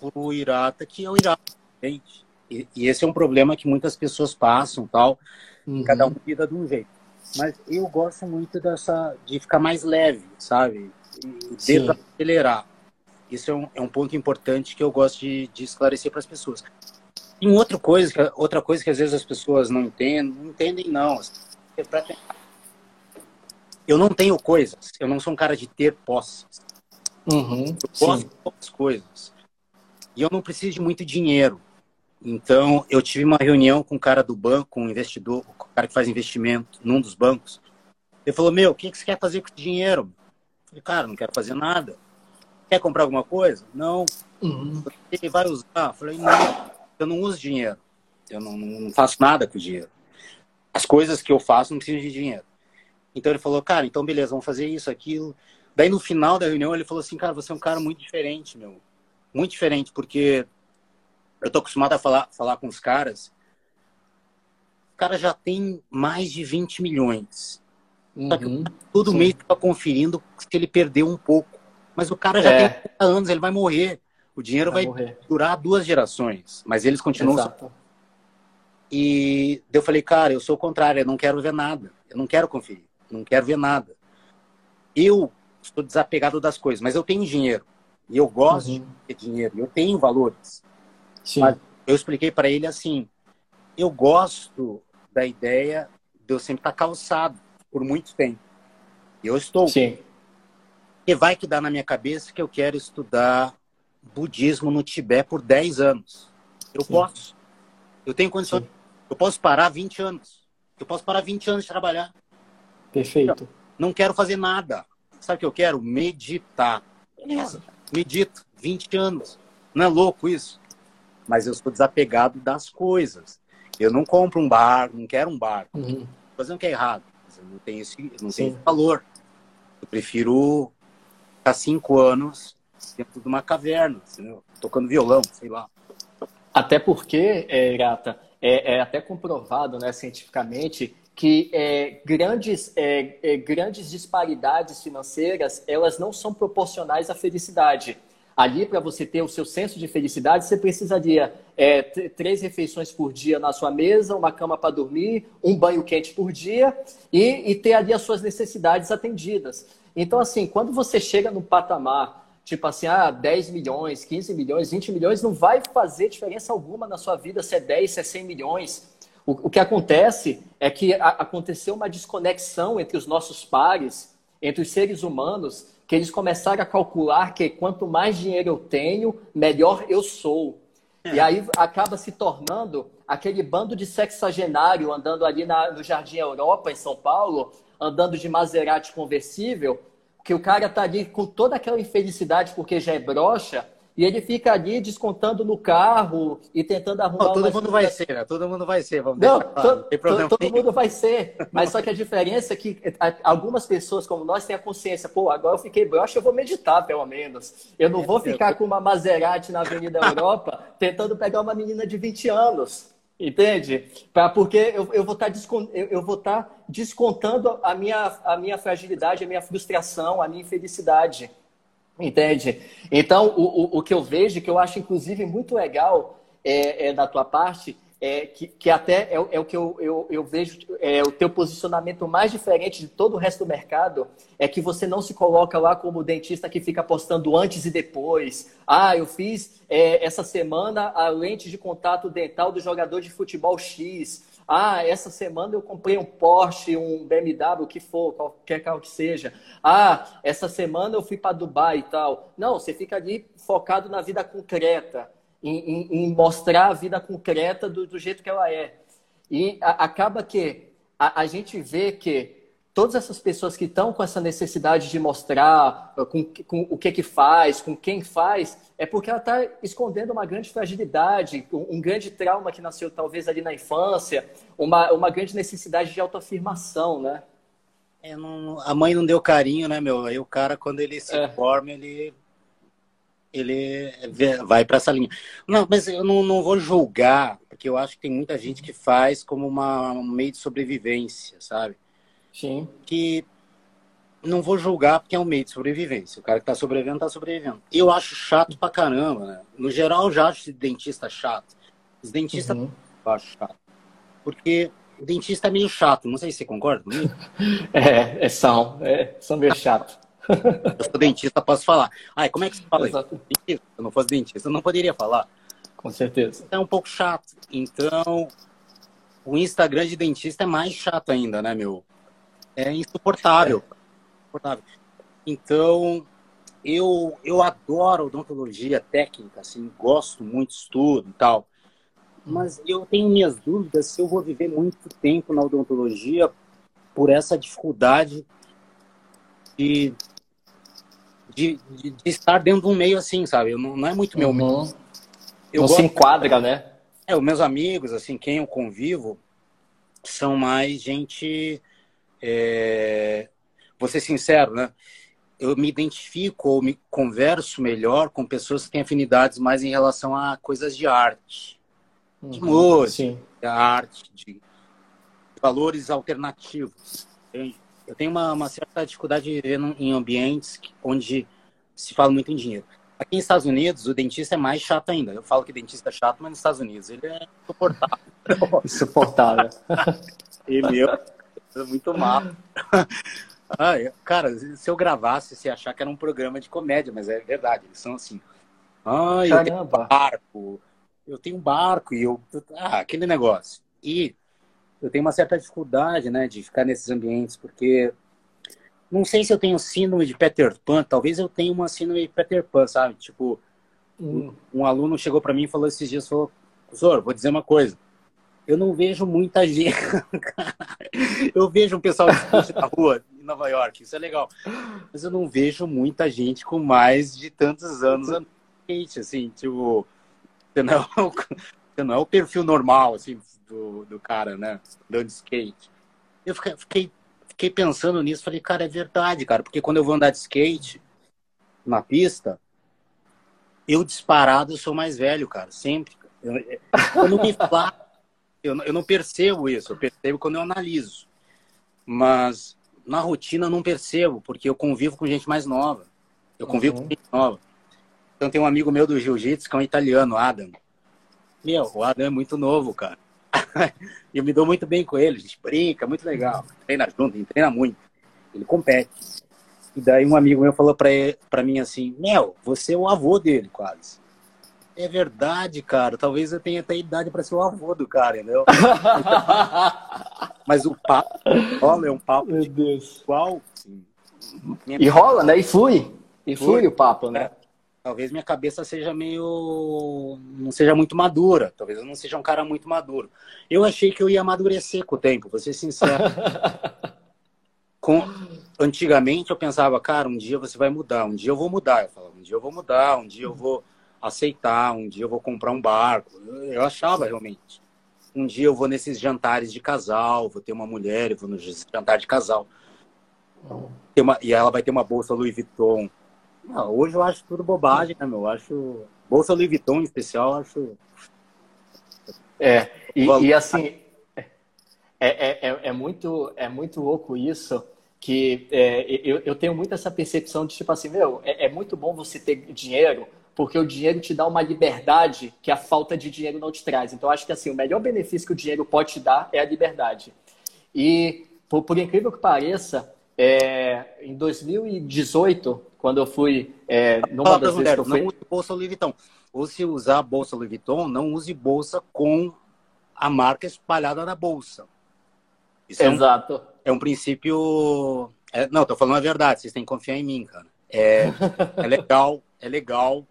o Irata que é o Irata. Gente. E, e esse é um problema que muitas pessoas passam, tal. Uhum. Cada um lida de um jeito. Mas eu gosto muito dessa de ficar mais leve, sabe? E desacelerar. Isso é um, é um ponto importante que eu gosto de, de esclarecer para as pessoas. E outra coisa, que, outra coisa que às vezes as pessoas não entendem, não entendem não. Eu não tenho coisas, eu não sou um cara de ter posses. Uhum, eu posso poucas coisas. E eu não preciso de muito dinheiro. Então, eu tive uma reunião com o cara do banco, o investidor, o cara que faz investimento num dos bancos. Ele falou: Meu, o que você quer fazer com o dinheiro? Eu falei: Cara, não quero fazer nada. Quer comprar alguma coisa? Não. Uhum. Ele vai usar? Eu falei: Não, eu não uso dinheiro. Eu não, não faço nada com o dinheiro. As coisas que eu faço não precisam de dinheiro. Então ele falou: Cara, então beleza, vamos fazer isso, aquilo. Daí no final da reunião ele falou assim: Cara, você é um cara muito diferente, meu. Muito diferente, porque eu tô acostumado a falar, falar com os caras. O cara já tem mais de 20 milhões. Uhum, Só que todo sim. mês tá conferindo se ele perdeu um pouco. Mas o cara já é. tem 30 anos, ele vai morrer. O dinheiro vai, vai durar duas gerações. Mas eles continuam. Exato. E eu falei, cara, eu sou o contrário, eu não quero ver nada. Eu não quero conferir, não quero ver nada. Eu estou desapegado das coisas, mas eu tenho dinheiro. E eu gosto uhum. de ter dinheiro, eu tenho valores. Sim. Mas eu expliquei para ele assim: eu gosto da ideia de eu sempre estar calçado por muito tempo. Eu estou. Sim. E vai que dá na minha cabeça que eu quero estudar budismo no Tibete por 10 anos. Eu Sim. posso. Eu tenho condições. Sim. Eu posso parar 20 anos. Eu posso parar 20 anos de trabalhar. Perfeito. não quero fazer nada. Sabe o que eu quero? Meditar. Beleza. Medito. 20 anos. Não é louco isso? Mas eu sou desapegado das coisas. Eu não compro um bar, não quero um bar. Uhum. Fazendo o que é errado. Não tenho esse, não tenho esse valor. Eu prefiro ficar cinco anos dentro de uma caverna, tocando violão, sei lá. Até porque, é, Gata, é, é até comprovado né, cientificamente que é, grandes, é, é, grandes disparidades financeiras elas não são proporcionais à felicidade. Ali, para você ter o seu senso de felicidade, você precisaria é, três refeições por dia na sua mesa, uma cama para dormir, um banho quente por dia e, e, ter ali as suas necessidades atendidas. Então, assim, quando você chega no patamar, tipo assim, ah, 10 milhões, 15 milhões, 20 milhões, não vai fazer diferença alguma na sua vida se é 10, se é 100 milhões. O, o que acontece é que a, aconteceu uma desconexão entre os nossos pares, entre os seres humanos, que eles começaram a calcular que quanto mais dinheiro eu tenho, melhor eu sou. É. E aí acaba se tornando aquele bando de sexagenário andando ali na, no Jardim Europa, em São Paulo, andando de Maserati conversível, que o cara tá ali com toda aquela infelicidade porque já é broxa, e ele fica ali descontando no carro e tentando arrumar. Não, todo mundo vai ser, né? Todo mundo vai ser, vamos Não, to, to, todo mundo vai ser. Mas só que a diferença é que algumas pessoas, como nós, têm a consciência, pô, agora eu fiquei broxa, eu vou meditar, pelo menos. Eu não vou ficar com uma Maserati na Avenida *laughs* Europa tentando pegar uma menina de 20 anos. Entende? Pra, porque eu, eu vou tá estar tá descontando a minha, a minha fragilidade, a minha frustração, a minha infelicidade. Entende? Então, o, o, o, que eu vejo, que eu acho inclusive muito legal é, é da tua parte, é, que, que até é, é, o que eu, eu, eu vejo, é o teu posicionamento mais diferente de todo o resto do mercado, é que você não se coloca lá como dentista que fica postando antes e depois. Ah, eu fiz é, essa semana a lente de contato dental do jogador de futebol X. Ah, essa semana eu comprei um Porsche, um BMW, o que for, qualquer carro que seja. Ah, essa semana eu fui para Dubai e tal. Não, você fica ali focado na vida concreta, em, em, em mostrar a vida concreta do, do, jeito que ela é. E a, acaba que a, a gente vê que todas essas pessoas que estão com essa necessidade de mostrar uh, com, com, o que que faz, com quem faz, é porque ela está escondendo uma grande fragilidade, um, um, grande trauma que nasceu talvez ali na infância, uma, uma grande necessidade de autoafirmação, né? É, não, a mãe não deu carinho, né, meu? Aí o cara, quando ele se é. forma, ele ele vai para essa linha. Não, mas eu não, não vou julgar, porque eu acho que tem muita gente que faz como uma, um meio de sobrevivência, sabe? Sim. Que não vou julgar porque é um meio de sobrevivência. O cara que tá sobrevivendo, tá sobrevivendo. Eu acho chato pra caramba, né? No geral, eu já acho dentista chato. Os dentistas uhum. eu acho chato. Porque o dentista é meio chato, não sei se você concorda comigo. *laughs* é, é são, é, são meio chato. *laughs* Eu sou dentista, posso falar. Ai, como é que você fala Exato. isso? Se eu não fosse dentista, eu não poderia falar. Com certeza. É um pouco chato. Então, o Instagram de dentista é mais chato ainda, né, meu? É insuportável. É. insuportável. Então, eu, eu adoro odontologia técnica, assim, gosto muito, estudo e tal. Mas eu tenho minhas dúvidas se eu vou viver muito tempo na odontologia por essa dificuldade de de, de, de, estar dentro de um meio assim, sabe? Não, não é muito meu uhum. Eu não gosto... se enquadra, né? É, os meus amigos, assim, quem eu convivo, são mais gente. É... Vou ser sincero, né? Eu me identifico ou me converso melhor com pessoas que têm afinidades mais em relação a coisas de arte, uhum. de música, de arte, de valores alternativos. Eu tenho uma, uma certa dificuldade de viver em ambientes onde se fala muito em dinheiro. Aqui nos Estados Unidos, o dentista é mais chato ainda. Eu falo que dentista é chato, mas nos Estados Unidos ele é insuportável. *laughs* Insuportável. *laughs* e meu, é muito mal. *laughs* Ah, cara, se eu gravasse, você ia achar que era um programa de comédia, mas é verdade. Eles são assim. Ah, eu tenho um barco. Eu tenho um barco e eu. Ah, aquele negócio. E eu tenho uma certa dificuldade, né, de ficar nesses ambientes, porque não sei se eu tenho síndrome de Peter Pan, talvez eu tenha uma síndrome de Peter Pan, sabe? Tipo, hum. um, um, aluno chegou para mim e falou esses dias, falou, professor, vou dizer uma coisa, eu não vejo muita gente, *laughs* eu vejo um pessoal na rua em Nova York, isso é legal, mas eu não vejo muita gente com mais de tantos anos assim, tipo, você não, *laughs* você não é o perfil normal, assim, do, do cara, né? Andando de skate. Eu fiquei, fiquei, fiquei pensando nisso, falei, cara, é verdade, cara, porque quando eu vou andar de skate na pista, eu disparado sou mais velho, cara, sempre. Eu, eu não me *laughs* falo, eu, eu não percebo isso, eu percebo quando eu analiso. Mas na rotina eu não percebo, porque eu convivo com gente mais nova. Eu convivo uhum. com gente nova. Então tem um amigo meu do jiu-jitsu que é um italiano, Adam. Meu, o Adam é muito novo, cara. *laughs* eu me dou muito bem com ele, a gente brinca, muito legal. Treina junto, ele treina muito. Ele compete. E daí um amigo meu falou pra, mim assim, Mel, você é o avô dele, quase. É verdade, cara. Talvez eu tenha até idade para ser o avô do cara, entendeu? *laughs* Mas o papo rola, é um papo Meu Deus. igual. Assim. E rola, né? E flui. E flui, o papo, né? É talvez minha cabeça seja meio. não seja muito madura. Talvez eu não seja um cara muito maduro. Eu achei que eu ia amadurecer com o tempo, vou ser sincero. *laughs* com... Antigamente eu pensava, cara, um dia você vai mudar, um dia eu vou mudar. Eu falava, um dia eu vou mudar, um dia eu vou aceitar, um dia eu vou comprar um barco. Eu achava realmente. Um dia eu vou nesses jantares de casal, vou ter uma mulher, eu vou no jantar de casal. Uma... e ela vai ter uma bolsa Louis Vuitton hoje eu acho tudo bobagem, né, meu? Eu acho. Bolsa Louis Vuitton em especial, eu acho. É, e, e assim. É, é, é, muito, é muito louco isso, que é, eu, eu tenho muito essa percepção de tipo assim, meu, é, é muito bom você ter dinheiro, porque o dinheiro te dá uma liberdade que a falta de dinheiro não te traz. Então, acho que assim, o melhor benefício que o dinheiro pode te dar é a liberdade. E, por, por incrível que pareça, é, em 2018, quando eu fui é, numa das vezes que eu fui... Não use bolsa Louis Vuitton. Ou se usar bolsa Louis Vuitton, não use bolsa com a marca espalhada na bolsa. Isso Exato. É um, é um princípio... É, não, tô falando a verdade, vocês têm que confiar em mim, cara. É, é legal, é legal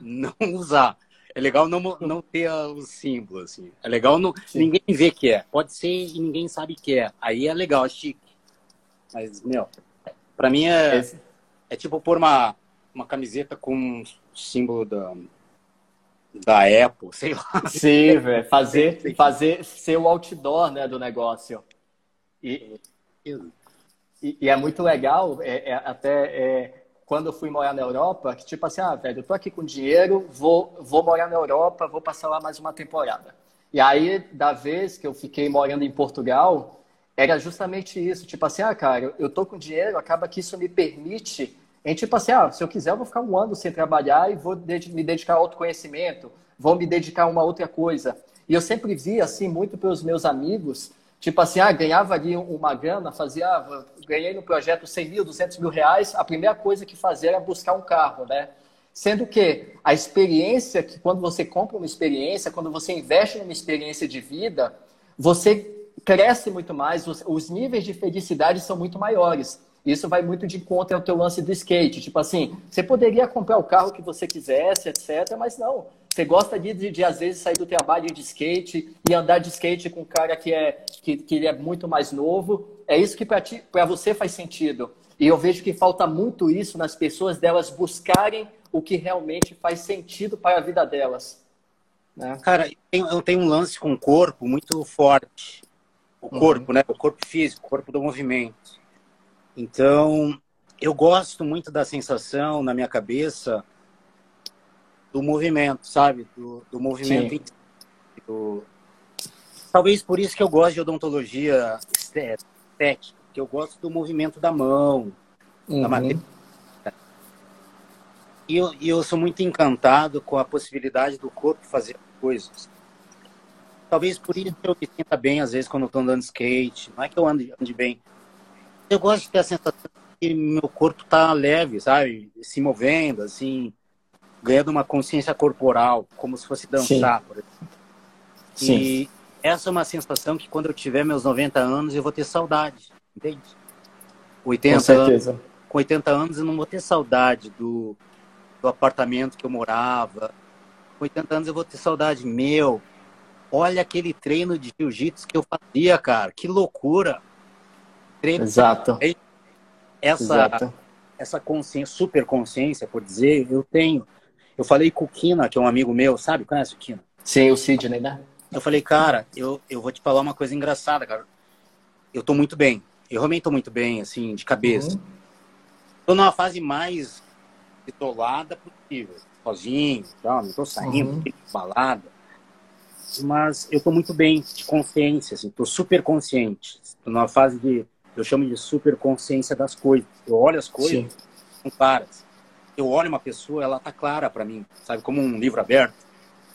não *laughs* usar. É legal não, não ter o símbolo, assim. É legal não, ninguém ver que é. Pode ser e ninguém sabe que é. Aí é legal, é chique. Mas, meu, pra mim é, Esse... é tipo pôr uma, uma camiseta com um símbolo da, da Apple, sei lá. Sim, velho. Fazer, fazer ser o outdoor né, do negócio. E, e, e é muito legal, é, é até é, quando eu fui morar na Europa, que tipo assim, ah, velho, eu tô aqui com dinheiro, vou, vou morar na Europa, vou passar lá mais uma temporada. E aí, da vez que eu fiquei morando em Portugal, era justamente isso, tipo assim, ah, cara, eu tô com dinheiro, acaba que isso me permite em tipo assim, ah, se eu quiser, eu vou ficar um ano sem trabalhar e vou me dedicar ao autoconhecimento, vou me dedicar a uma outra coisa. E eu sempre vi, assim, muito pelos meus amigos, tipo assim, ah, ganhava ali uma grana, fazia, ganhei no projeto 100 mil, 200 mil reais, a primeira coisa que fazia era buscar um carro, né? Sendo que a experiência, que quando você compra uma experiência, quando você investe numa experiência de vida, você cresce muito mais, os níveis de felicidade são muito maiores. Isso vai muito de conta ao teu lance do skate. Tipo assim, você poderia comprar o carro que você quisesse, etc. Mas não. Você gosta de, de, de às vezes, sair do trabalho de skate e andar de skate com um cara que, é, que, que ele é muito mais novo. É isso que para você faz sentido. E eu vejo que falta muito isso nas pessoas, delas buscarem o que realmente faz sentido para a vida delas. Né? Cara, eu tenho um lance com o corpo muito forte. O corpo, uhum. né? O corpo físico, o corpo do movimento. Então, eu gosto muito da sensação na minha cabeça do movimento, sabe? Do, do movimento. Do... Talvez por isso que eu gosto de odontologia estética, que eu gosto do movimento da mão, uhum. da matéria. E eu, e eu sou muito encantado com a possibilidade do corpo fazer coisas. Talvez por isso eu me sinta bem, às vezes, quando eu estou andando skate. Não é que eu ande, ande bem, eu gosto de ter a sensação que meu corpo tá leve, sabe? Se movendo, assim, ganhando uma consciência corporal, como se fosse dançar, Sim. por exemplo. Sim. E essa é uma sensação que quando eu tiver meus 90 anos eu vou ter saudade, entende? 80 com certeza. Anos, com 80 anos eu não vou ter saudade do, do apartamento que eu morava. Com 80 anos eu vou ter saudade. Meu, olha aquele treino de jiu-jitsu que eu fazia, cara. Que loucura treino. Exato. Essa, Exato. essa consciência, super consciência, por dizer, eu tenho. Eu falei com o Kina, que é um amigo meu, sabe? Conhece o Kina? Sim, o Sidney, né? Eu falei, cara, eu, eu vou te falar uma coisa engraçada, cara. Eu tô muito bem. Eu realmente tô muito bem, assim, de cabeça. Uhum. Tô numa fase mais isolada possível. Sozinho, tal, não tô saindo, uhum. balada. Mas eu tô muito bem, de consciência, assim, tô super consciente. Tô numa fase de eu chamo de super consciência das coisas. Eu olho as coisas, Sim. são claras. Eu olho uma pessoa, ela tá clara para mim, sabe? Como um livro aberto.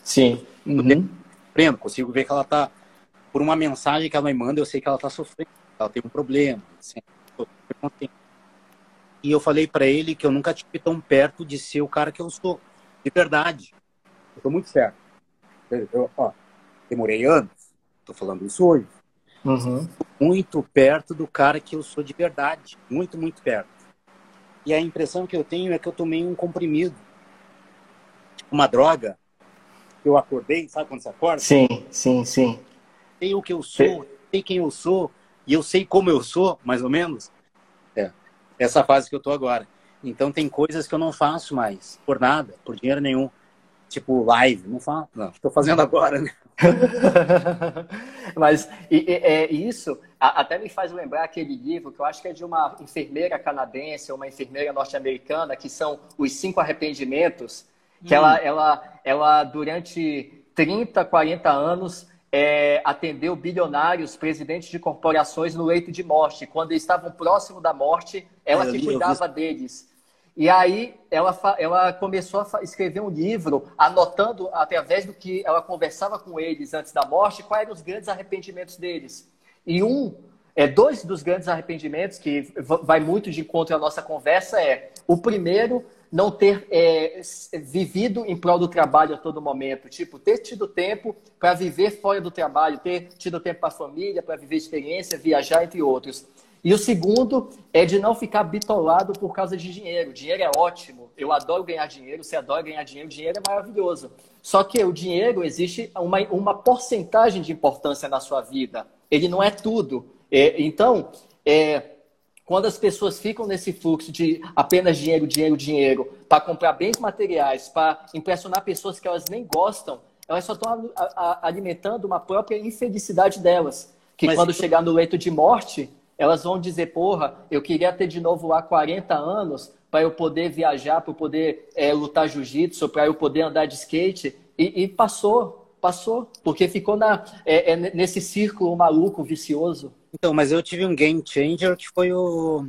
Sim. Uhum. Eu consigo ver que ela tá, por uma mensagem que ela me manda, eu sei que ela tá sofrendo, ela tem um problema. Assim, e eu falei para ele que eu nunca tive tão perto de ser o cara que eu sou, de verdade. Eu tô muito certo. Eu, ó, demorei anos, tô falando isso hoje. Uhum. Muito perto do cara que eu sou de verdade. Muito, muito perto. E a impressão que eu tenho é que eu tomei um comprimido. Uma droga. Eu acordei, sabe quando você acorda? Sim, sim, sim. Sei o que eu sou, sei quem eu sou, e eu sei como eu sou, mais ou menos. É. Essa fase que eu tô agora. Então tem coisas que eu não faço mais, por nada, por dinheiro nenhum. Tipo, live, não faço. Não, estou fazendo agora, né? *laughs* Mas e, é isso até me faz lembrar aquele livro que eu acho que é de uma enfermeira canadense ou uma enfermeira norte-americana, que são os cinco arrependimentos, que hum. ela, ela, ela, durante 30, 40 anos, é, atendeu bilionários, presidentes de corporações no leito de morte. Quando eles estavam próximo da morte, ela é, que cuidava deles. E aí ela, ela começou a escrever um livro, anotando através do que ela conversava com eles antes da morte, quais eram os grandes arrependimentos deles. E um, é, dois dos grandes arrependimentos, que vai muito de encontro à nossa conversa, é o primeiro, não ter é, vivido em prol do trabalho a todo momento. Tipo, ter tido tempo para viver fora do trabalho, ter tido tempo para a família, para viver experiência, viajar, entre outros. E o segundo é de não ficar bitolado por causa de dinheiro. Dinheiro é ótimo, eu adoro ganhar dinheiro, você adora ganhar dinheiro, dinheiro é maravilhoso. Só que o dinheiro existe uma, uma porcentagem de importância na sua vida. Ele não é tudo. É, então, é, quando as pessoas ficam nesse fluxo de apenas dinheiro, dinheiro, dinheiro, para comprar bens materiais, para impressionar pessoas que elas nem gostam, elas só estão alimentando uma própria infelicidade delas. Que Mas quando chegar no leito de morte, elas vão dizer, porra, eu queria ter de novo lá 40 anos para eu poder viajar, para eu poder é, lutar jiu-jitsu, para eu poder andar de skate. E, e, passou, passou, porque ficou na, é, é, nesse círculo maluco, vicioso. Então, mas eu tive um game changer que foi o.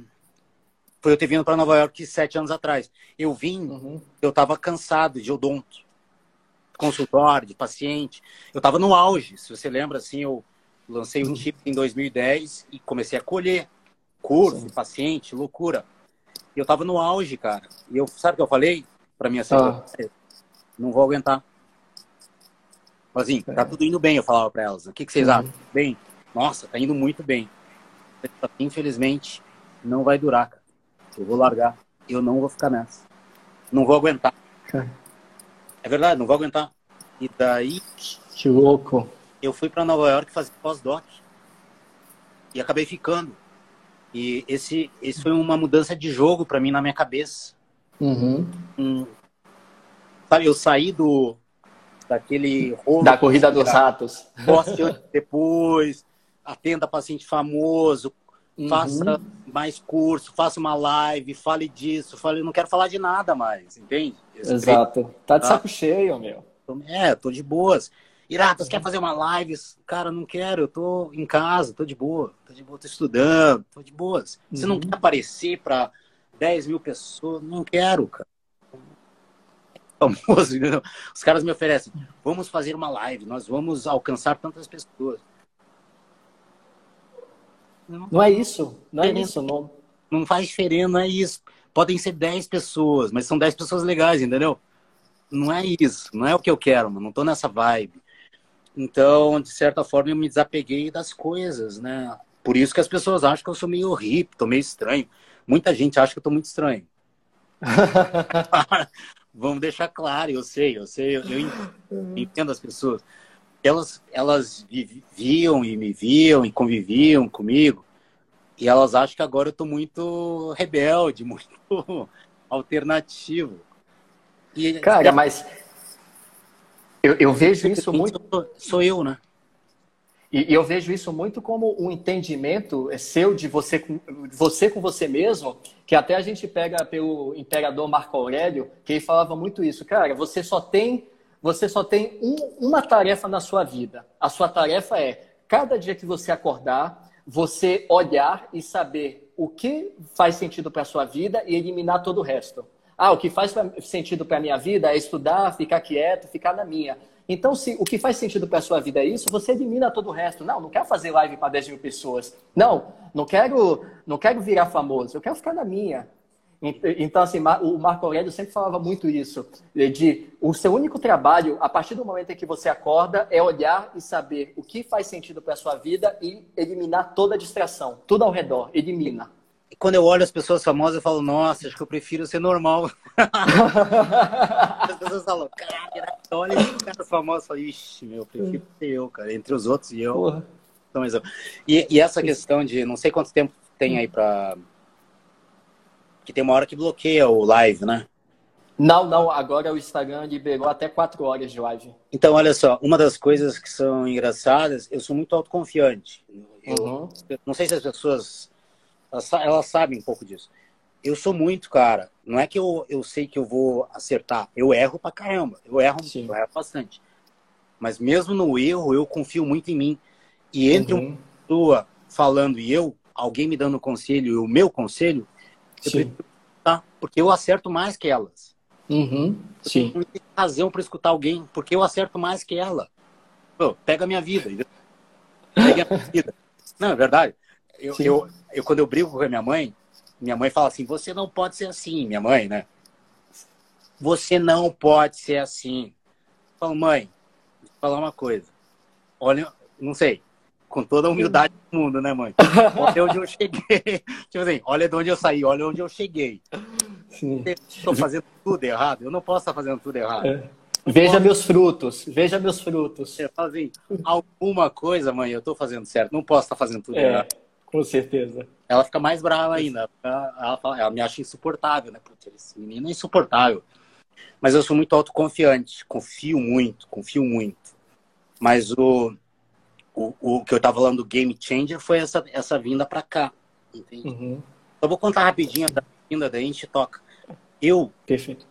Foi eu ter vindo para Nova York sete anos atrás. Eu vim, uhum. eu estava cansado de odonto, consultório, de paciente. Eu estava no auge. Se você lembra, assim, eu lancei o um tipo em 2010 e comecei a colher curso, Sim. paciente, loucura. E eu estava no auge, cara. E eu, sabe o que eu falei para minha? Ah. Não vou aguentar. Assim, tá é. tudo indo bem, eu falava para elas. O que, que vocês uhum. acham? Bem, nossa, tá indo muito bem. Infelizmente, não vai durar, cara. Eu vou largar. Eu não vou ficar nessa. Não vou aguentar. É verdade, não vou aguentar. E daí. Que louco. Eu fui para Nova York fazer pós-doc. E acabei ficando. E esse, esse foi uma mudança de jogo para mim na minha cabeça. Uhum. Um, sabe, eu saí do daquele rolo da corrida dos ratos. Poste depois, atenda paciente famoso, uhum. faça mais curso, faça uma live, fale disso, fale, não quero falar de nada mais, entende? Exato. Tá de tá? saco cheio, meu. É, tô de boas. Iratas, quer fazer uma live? Cara, não quero, eu tô em casa, tô de boa, tô de boa, tô estudando, tô de boas. Você uhum. não quer aparecer para 10 mil pessoas? Não quero, cara. Famoso, entendeu? Os caras me oferecem, vamos fazer uma live, nós vamos alcançar tantas pessoas. Não, não é isso. Não é, isso. Não... não faz diferença, não é isso. Podem ser 10 pessoas, mas são 10 pessoas legais, entendeu? Não é isso. Não é o que eu quero, mano. Não tô nessa vibe. Então, de certa forma, eu me desapeguei das coisas, né? Por isso que as pessoas acham que eu sou meio hippie, tô meio estranho. Muita gente acha que eu tô muito estranho. *laughs* Vamos deixar claro, eu sei, eu sei, eu, eu *laughs* entendo as pessoas elas, elas viviam e me viam e conviviam comigo. E elas acham que agora eu estou muito rebelde, *laughs* muito alternativo. E, Cara, mas eu, eu vejo isso muito. Sou eu, né? E, e eu vejo isso muito como um entendimento seu de você com, você com você mesmo, que até a gente pega pelo imperador Marco Aurélio, que ele falava muito isso. Cara, você só tem você só tem um, uma tarefa na sua vida. A sua tarefa é, cada dia que você acordar, você olhar e saber o que faz sentido para a sua vida e eliminar todo o resto. Ah, o que faz sentido para a minha vida é estudar, ficar quieto, ficar na minha. Então, se o que faz sentido para a sua vida é isso, você elimina todo o resto. Não, não quero fazer live para 10 mil pessoas. Não, não quero, não quero virar famoso. Eu quero ficar na minha. Então, assim, o Marco Aurélio sempre falava muito isso, de o seu único trabalho, a partir do momento em que você acorda, é olhar e saber o que faz sentido para a sua vida e eliminar toda a distração, tudo ao redor, elimina. Quando eu olho as pessoas famosas, eu falo, nossa, acho que eu prefiro ser normal. *laughs* as pessoas falam, cara, olha esse cara famoso, eu falo, ixi, meu, eu prefiro ser eu, cara, entre os outros e eu. Porra. Então, e, e essa questão de, não sei quanto tempo tem aí para que tem uma hora que bloqueia o live, né? Não, não, agora o Instagram liberou até quatro horas de live. Então, olha só, uma das coisas que são engraçadas, eu sou muito autoconfiante. Eu, uhum. não sei se as pessoas, elas, elas, sabem um pouco disso. Eu sou muito, cara, não é que eu, eu sei que eu vou acertar, eu erro pra caramba, eu erro, Sim. eu erro bastante. Mas mesmo no erro, eu confio muito em mim. E entre uhum. uma pessoa falando e eu, alguém me dando conselho e o meu conselho, Sim. Tá? Porque eu acerto mais que elas. Uhum. Sim. Eu não tenho razão para escutar alguém, porque eu acerto mais que ela. Pô, pega a minha vida. Pega a minha vida. Não, é verdade. Eu, eu, eu, quando eu brigo com a minha mãe, minha mãe fala assim: você não pode ser assim, minha mãe, né? Você não pode ser assim. Eu falo, mãe, vou falar uma coisa. Olha, não sei, com toda a humildade do mundo, né, mãe? Olha onde eu cheguei. *laughs* tipo assim, olha de onde eu saí, olha onde eu cheguei. Estou fazendo tudo errado, eu não posso estar fazendo tudo errado. É. Veja posso... meus frutos, veja meus frutos. Eu falo assim, alguma coisa, mãe, eu estou fazendo certo, não posso estar fazendo tudo é. errado. Com certeza. Ela fica mais brava ainda. Ela, fala, ela me acha insuportável, né? Putz, esse menino é insuportável. Mas eu sou muito autoconfiante, confio muito, confio muito. Mas o, o, o que eu tava falando do game changer foi essa, essa vinda para cá. Entende? Uhum. Eu vou contar rapidinho da vinda, daí a gente toca. Eu, Perfeito.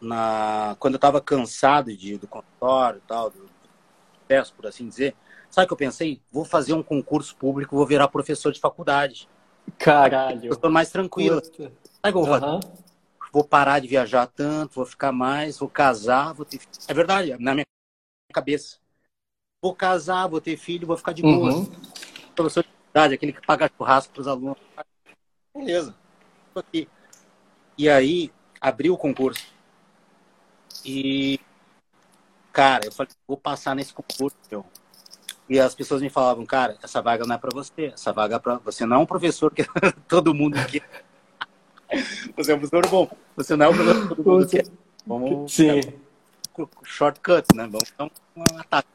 Na, quando eu tava cansado de, do consultório e tal, do, do por assim dizer, sabe o que eu pensei? Vou fazer um concurso público, vou virar professor de faculdade. Caralho. Eu tô mais tranquilo. Puta. Sabe o que eu vou fazer? Vou parar de viajar tanto, vou ficar mais, vou casar, vou ter É verdade, na minha cabeça. Vou casar, vou ter filho, vou ficar de boa. Uhum. Professor de faculdade, aquele que paga churrasco pros alunos. Beleza. Aqui. E aí, abriu o concurso. E, cara, eu falei, vou passar nesse concurso, meu. E as pessoas me falavam, cara, essa vaga não é para você, essa vaga é para você não é um professor que *laughs* todo mundo quer. *laughs* Você é um professor bom, você não é um professor que todo mundo quer. Vamos *laughs* Sim. shortcut, né? Vamos dar um ataque.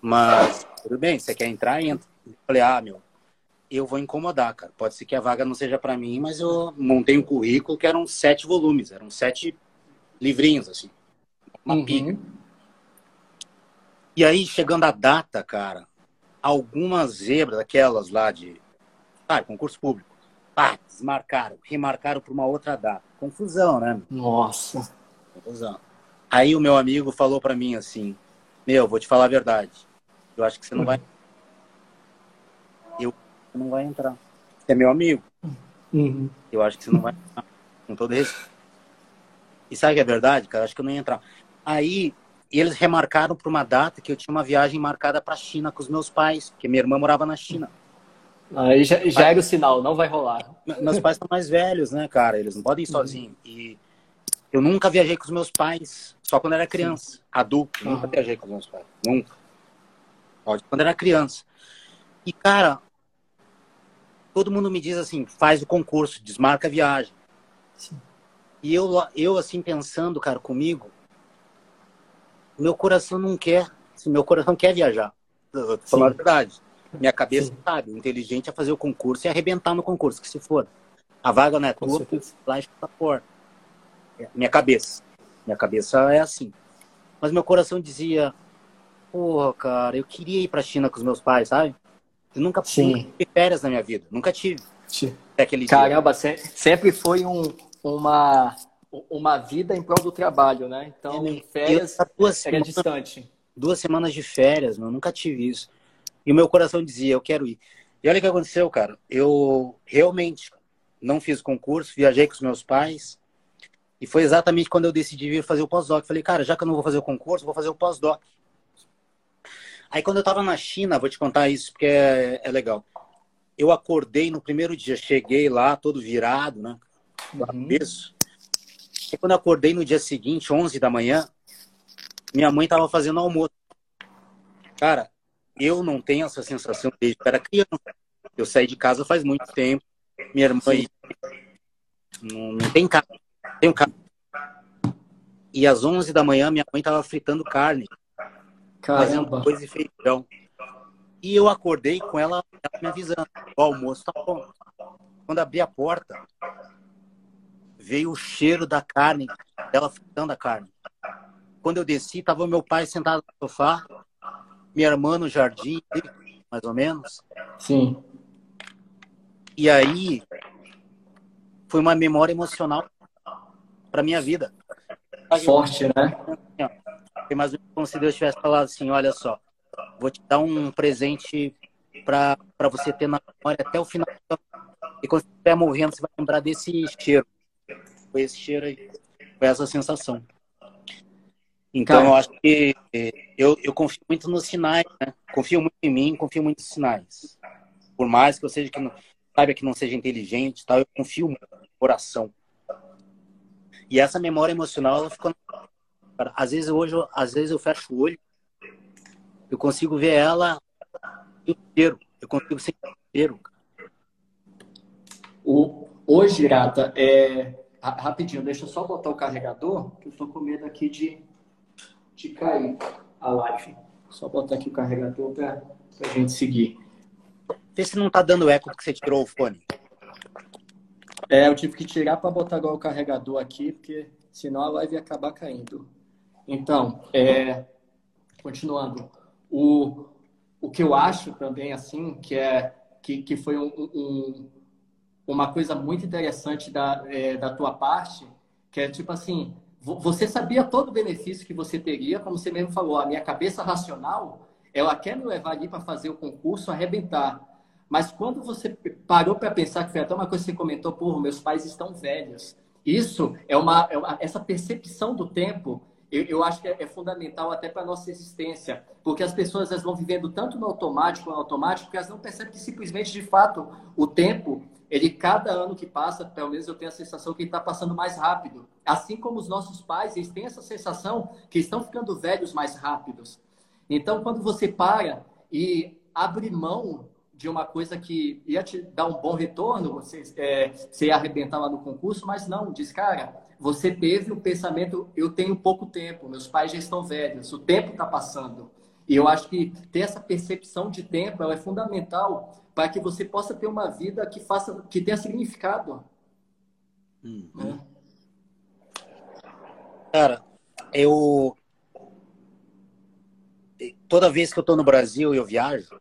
Mas, tudo bem, você quer entrar, entra. Eu falei, ah, meu, eu vou incomodar, cara. Pode ser que a vaga não seja para mim, mas eu montei um currículo que eram sete volumes, eram sete livrinhos, assim. Uma uhum. pilha. E aí, chegando a data, cara, algumas zebras, aquelas lá de. Ah, concurso público. Ah, desmarcaram, remarcaram para uma outra data. Confusão, né? Nossa. Confusão. Aí o meu amigo falou para mim assim: Meu, vou te falar a verdade. Eu acho que você não vai. Eu não vai entrar. Você é meu amigo. Uhum. Eu acho que você não vai entrar. Com todo respeito. E sabe que é verdade, cara? Acho que eu não ia entrar. Aí eles remarcaram para uma data que eu tinha uma viagem marcada para a China com os meus pais, porque minha irmã morava na China. Aí já, já era o sinal, não vai rolar. Meus pais são mais velhos, né, cara? Eles não podem ir uhum. sozinhos. E eu nunca viajei com os meus pais, só quando era criança, Sim. adulto. Uhum. Nunca viajei com os meus pais, nunca. Pode quando era criança. E, cara, todo mundo me diz assim, faz o concurso, desmarca a viagem. Sim. E eu, eu assim, pensando, cara, comigo, meu coração não quer, assim, meu coração quer viajar. Eu tô falando a verdade. Minha cabeça Sim. sabe, inteligente é fazer o concurso e arrebentar no concurso, que se for. A vaga não é tua, lá está fora. Minha cabeça. Minha cabeça é assim. Mas meu coração dizia, porra, cara, eu queria ir pra China com os meus pais, sabe? Eu nunca, Sim. nunca tive férias na minha vida, nunca tive. Sim. Aquele Caramba, dia. sempre foi um, uma, uma vida em prol do trabalho, né? Então, é, férias duas era semanas, distante. Duas semanas de férias, meu, nunca tive isso. E o meu coração dizia, eu quero ir. E olha o que aconteceu, cara. Eu realmente não fiz concurso, viajei com os meus pais. E foi exatamente quando eu decidi vir fazer o pós-doc. Falei, cara, já que eu não vou fazer o concurso, vou fazer o pós-doc. Aí quando eu tava na China, vou te contar isso porque é, é legal. Eu acordei no primeiro dia, cheguei lá todo virado, né? Uhum. Isso. E quando eu acordei no dia seguinte, 11 da manhã, minha mãe estava fazendo almoço. Cara, eu não tenho essa sensação desde que era criança. Eu saí de casa faz muito tempo. Minha irmã não, não tem carne. Tem um carne. E às 11 da manhã, minha mãe estava fritando carne. Caramba. Fazendo coisa e feijão. E eu acordei com ela, ela me avisando: o almoço tá bom. Quando abri a porta, veio o cheiro da carne, ela fritando a carne. Quando eu desci, estava meu pai sentado no sofá, minha irmã no jardim, mais ou menos. Sim. E aí foi uma memória emocional para minha vida. Forte, né? Foi mais ou menos como se Deus tivesse falado assim: olha só, vou te dar um presente para você ter na memória até o final. E quando você estiver morrendo, você vai lembrar desse cheiro. Foi esse cheiro aí. Foi essa sensação. Então, Cara. eu acho que eu, eu confio muito nos sinais, né? Confio muito em mim, confio muito nos sinais. Por mais que eu seja que não, saiba que não seja inteligente, tal, eu confio muito no coração. E essa memória emocional, ela ficou. Às vezes hoje, às vezes eu fecho o olho, eu consigo ver ela inteiro. Eu consigo sentir inteiro. O, hoje, Grata, é, Rapidinho, deixa eu só botar o carregador, que eu tô com medo aqui de, de cair a live. Só botar aqui o carregador para a gente seguir. Vê se não tá dando eco porque você tirou o fone. É, eu tive que tirar para botar agora o carregador aqui, porque senão a live ia acabar caindo. Então, é, continuando, o, o que eu acho também, assim, que é que, que foi um, um, uma coisa muito interessante da, é, da tua parte, que é tipo assim, você sabia todo o benefício que você teria, como você mesmo falou, a minha cabeça racional, ela quer me levar ali para fazer o concurso, arrebentar. Mas quando você parou para pensar, que foi até uma coisa que você comentou, porra, meus pais estão velhos. Isso é uma, é uma essa percepção do tempo, eu, eu acho que é, é fundamental até para nossa existência. Porque as pessoas elas vão vivendo tanto no automático, no automático, que elas não percebem que simplesmente, de fato, o tempo, ele, cada ano que passa, pelo menos eu tenho a sensação que ele está passando mais rápido. Assim como os nossos pais, eles têm essa sensação que estão ficando velhos mais rápidos. Então, quando você para e abre mão de uma coisa que ia te dar um bom retorno, você, é, você ia arrebentar lá no concurso, mas não, diz, cara, você teve um pensamento, eu tenho pouco tempo, meus pais já estão velhos, o tempo está passando. E eu acho que ter essa percepção de tempo é fundamental para que você possa ter uma vida que faça, que tenha significado. Hum. Né? Cara, eu toda vez que eu estou no Brasil e eu viajo,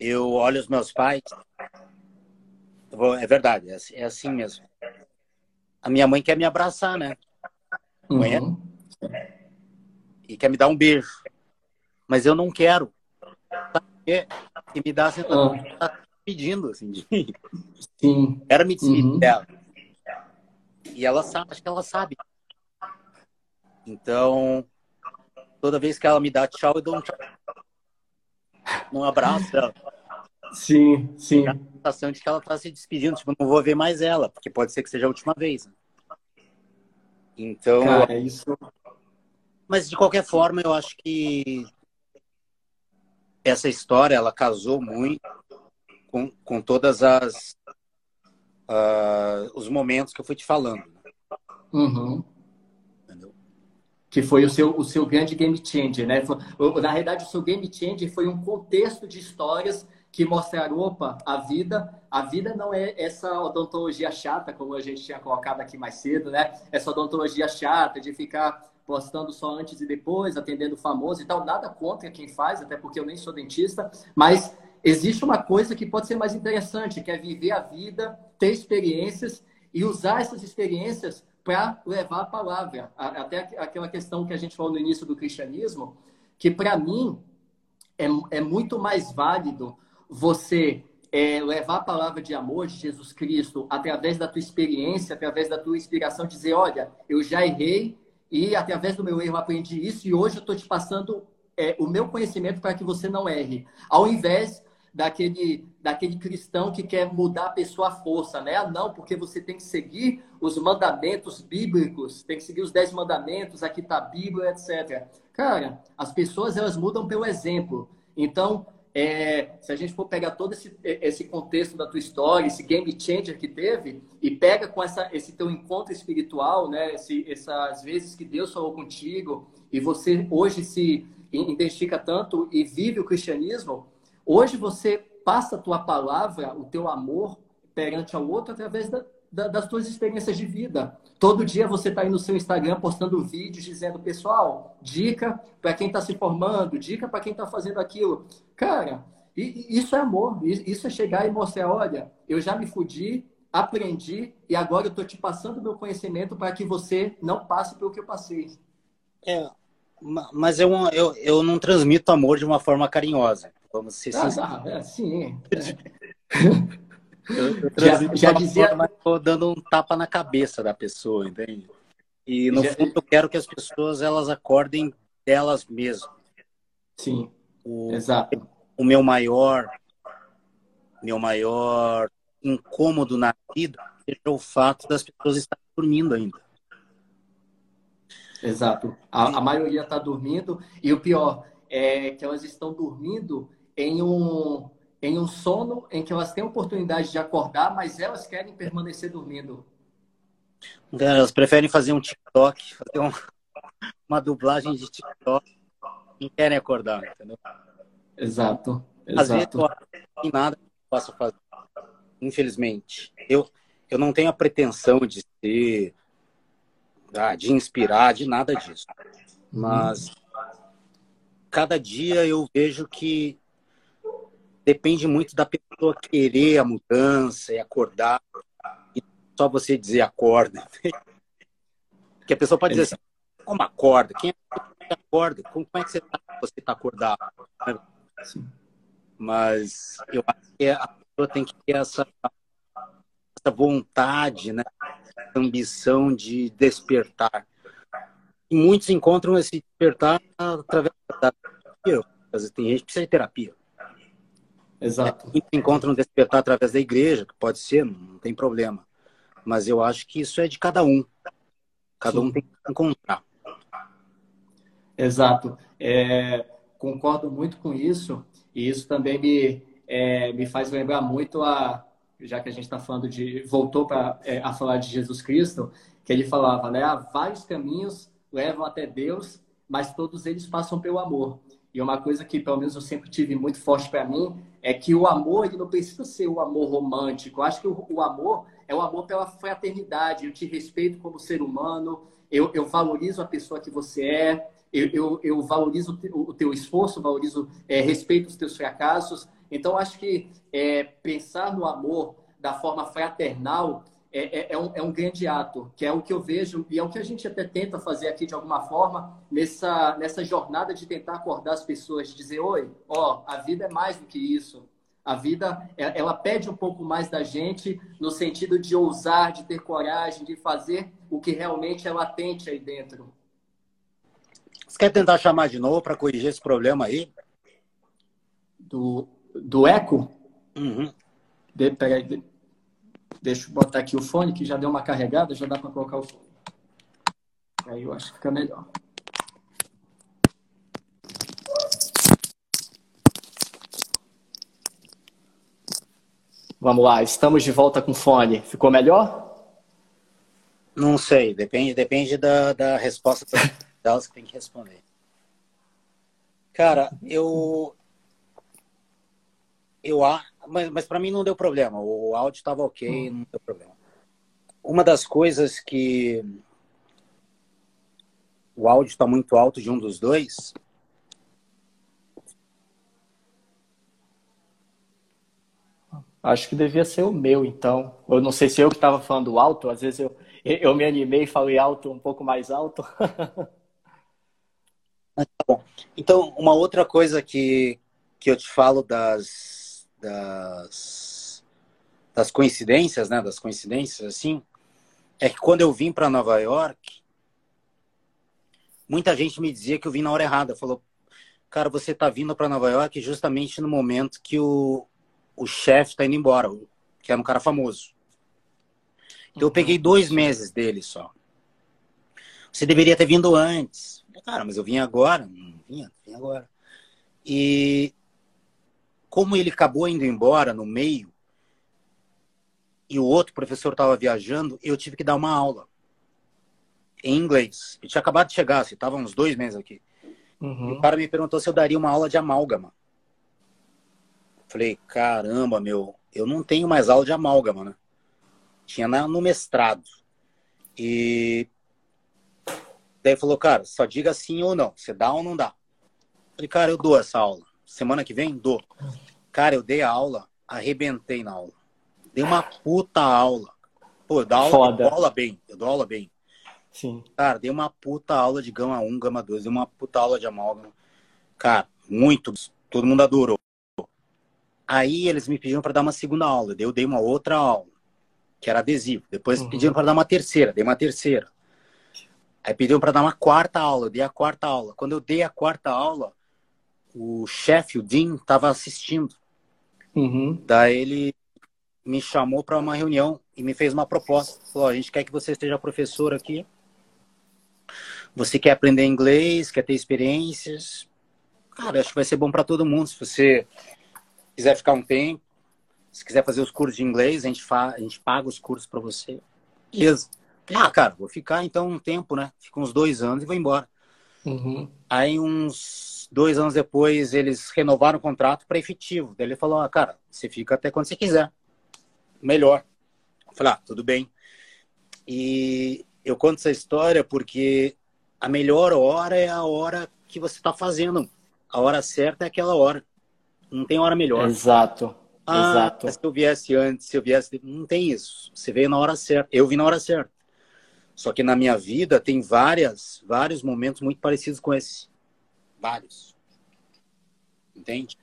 eu olho os meus pais. é verdade, é, é, assim mesmo. A minha mãe quer me abraçar, né? Uhum. E quer me dar um beijo. Mas eu não quero. Porque me dá a sensação que tá pedindo, assim, de... Sim. Quero me despedir uhum. dela. E ela sabe, acho que ela sabe. Então, toda vez que ela me dá tchau, eu dou um tchau. Um abraço dela. Sim, sim. A sensação de que ela está se despedindo, tipo, não vou ver mais ela, porque pode ser que seja a última vez. Então. Cara, é isso. Mas de qualquer forma, eu acho que essa história ela casou muito com, com todas as uh, os momentos que eu fui te falando. Uhum que foi o seu, o seu grande game changer, né? Na realidade, o seu game changer foi um contexto de histórias que mostraram, opa, a vida, a vida não é essa odontologia chata, como a gente tinha colocado aqui mais cedo, né? Essa odontologia chata de ficar postando só antes e depois, atendendo famoso e tal. Nada contra quem faz, até porque eu nem sou dentista, mas existe uma coisa que pode ser mais interessante, que é viver a vida, ter experiências e usar essas experiências para levar a palavra. Até aquela questão que a gente falou no início do cristianismo, que para mim é, é muito mais válido você é, levar a palavra de amor de Jesus Cristo através da tua experiência, através da tua inspiração, dizer, olha, eu já errei e através do meu erro aprendi isso e hoje eu estou te passando é, o meu conhecimento para que você não erre. Ao invés daquele, daquele cristão que quer mudar a pessoa à força, né? Ah, não, porque você tem que seguir os mandamentos bíblicos, tem que seguir os dez mandamentos, aqui está a Bíblia, etc. Cara, as pessoas elas mudam pelo exemplo. Então, é, se a gente for pegar todo esse, esse contexto da tua história, esse game changer que teve, e pega com essa, esse teu encontro espiritual, né? Esse, essas vezes que Deus falou contigo, e você hoje se identifica tanto e vive o cristianismo, Hoje você passa a tua palavra, o teu amor perante ao outro através da, da, das tuas experiências de vida. Todo dia você está aí no seu Instagram postando vídeos dizendo, pessoal, dica para quem está se formando, dica para quem está fazendo aquilo. Cara, isso é amor. Isso é chegar e mostrar, olha, eu já me fudi, aprendi e agora eu estou te passando meu conhecimento para que você não passe pelo que eu passei. É, mas eu, eu, eu não transmito amor de uma forma carinhosa. Vamos ser ah, ah, é, sim. *laughs* eu, eu já, já dizia. Forma, tô dando um tapa na cabeça da pessoa, entende? E no já... fundo eu quero que as pessoas elas acordem delas mesmas. Sim. O, Exato. O meu maior, meu maior incômodo na vida é o fato das pessoas estarem dormindo ainda. Exato. A, a maioria está dormindo e o pior é que elas estão dormindo em um, em um sono em que elas têm oportunidade de acordar, mas elas querem permanecer dormindo. Elas preferem fazer um TikTok, fazer um, uma dublagem de TikTok. Não querem acordar, entendeu? Exato. Exato. Às vezes não tem nada que eu possa fazer, infelizmente. Eu, eu não tenho a pretensão de ser, ah, de inspirar, de nada disso. Mas cada dia eu vejo que depende muito da pessoa querer a mudança e acordar. E só você dizer acorda. *laughs* Porque a pessoa pode dizer assim, como acorda? Quem é que acorda? Como é que você está você está acordado? Sim. Mas eu acho que a pessoa tem que ter essa, essa vontade, né? essa ambição de despertar. E muitos encontram esse despertar através da terapia. Tem gente que precisa de terapia. Exato. Muitos encontram despertar através da igreja, que pode ser, não tem problema. Mas eu acho que isso é de cada um. Cada Sim. um tem que encontrar. Exato. É, concordo muito com isso. E isso também me, é, me faz lembrar muito a, já que a gente está falando de, voltou para é, a falar de Jesus Cristo, que ele falava, né? Há vários caminhos levam até Deus, mas todos eles passam pelo amor. E uma coisa que, pelo menos, eu sempre tive muito forte para mim é que o amor, ele não precisa ser o amor romântico. Eu acho que o, o, amor é o amor pela fraternidade. Eu te respeito como ser humano, eu, eu valorizo a pessoa que você é, eu, eu, eu valorizo o teu esforço, valorizo, é, respeito os teus fracassos. Então, acho que é, pensar no amor da forma fraternal é, é, é, um, é um grande ato, que é o que eu vejo e é o que a gente até tenta fazer aqui de alguma forma nessa, nessa jornada de tentar acordar as pessoas, dizer, oi, ó, a vida é mais do que isso. A vida, é, ela pede um pouco mais da gente no sentido de ousar, de ter coragem, de fazer o que realmente é latente aí dentro. Você quer tentar chamar de novo para corrigir esse problema aí? Do, do eco? Uhum. De, peraí, de, deixa eu botar aqui o fone, que já deu uma carregada, já dá para colocar o fone. Aí eu acho que fica melhor. Vamos lá, estamos de volta com fone. Ficou melhor? Não sei, depende, depende da, da resposta *laughs* delas que tem que responder. Cara, eu. Eu. Mas, mas para mim não deu problema. O áudio estava ok, hum. não deu problema. Uma das coisas que. O áudio está muito alto de um dos dois. Acho que devia ser o meu, então. Eu não sei se eu que estava falando alto, às vezes eu, eu me animei e falei alto, um pouco mais alto. *laughs* Tá então, uma outra coisa que, que eu te falo das, das, das coincidências, né? Das coincidências, assim, é que quando eu vim para Nova York, muita gente me dizia que eu vim na hora errada. Falou, cara, você tá vindo para Nova York justamente no momento que o, o chefe tá indo embora, que era um cara famoso. Então, eu peguei dois meses dele só. Você deveria ter vindo antes. Cara, mas eu vim agora. Não vinha, vim agora. E como ele acabou indo embora no meio, e o outro professor estava viajando, eu tive que dar uma aula em inglês. Eu tinha acabado de chegar, assim, estava uns dois meses aqui. Uhum. o cara me perguntou se eu daria uma aula de amálgama. Falei, caramba, meu, eu não tenho mais aula de amálgama, né? Tinha no mestrado. E Daí falou, cara, só diga sim ou não. Você dá ou não dá? Falei, cara, eu dou essa aula. Semana que vem, dou. Cara, eu dei aula, arrebentei na aula. Dei uma puta aula. Pô, eu dou aula, Foda. eu dou aula bem. Eu dou aula bem. Sim. Cara, dei uma puta aula de gama 1, gama 2. Dei uma puta aula de amálgama. Cara, muito. Todo mundo adorou. Aí eles me pediram para dar uma segunda aula. Eu dei uma outra aula, que era adesivo. Depois uhum. pediram para dar uma terceira. Dei uma terceira. Aí pediram para dar uma quarta aula, eu dei a quarta aula. Quando eu dei a quarta aula, o chefe, o Dean, estava assistindo. Uhum. Daí ele me chamou para uma reunião e me fez uma proposta. Falou: a gente quer que você esteja professor aqui. Você quer aprender inglês, quer ter experiências. Cara, acho que vai ser bom para todo mundo. Se você quiser ficar um tempo, se quiser fazer os cursos de inglês, a gente, fa a gente paga os cursos para você. Beleza. Ah, cara, vou ficar então um tempo, né? Fico uns dois anos e vou embora. Uhum. Aí uns dois anos depois, eles renovaram o contrato para efetivo. Daí ele falou: ah, cara, você fica até quando você quiser. Melhor. Eu falei: ah, tudo bem. E eu conto essa história porque a melhor hora é a hora que você está fazendo. A hora certa é aquela hora. Não tem hora melhor. Exato. Ah, Exato. se eu viesse antes, se eu viesse. Não tem isso. Você veio na hora certa. Eu vim na hora certa. Só que na minha vida tem várias, vários momentos muito parecidos com esse. Vários. Entende?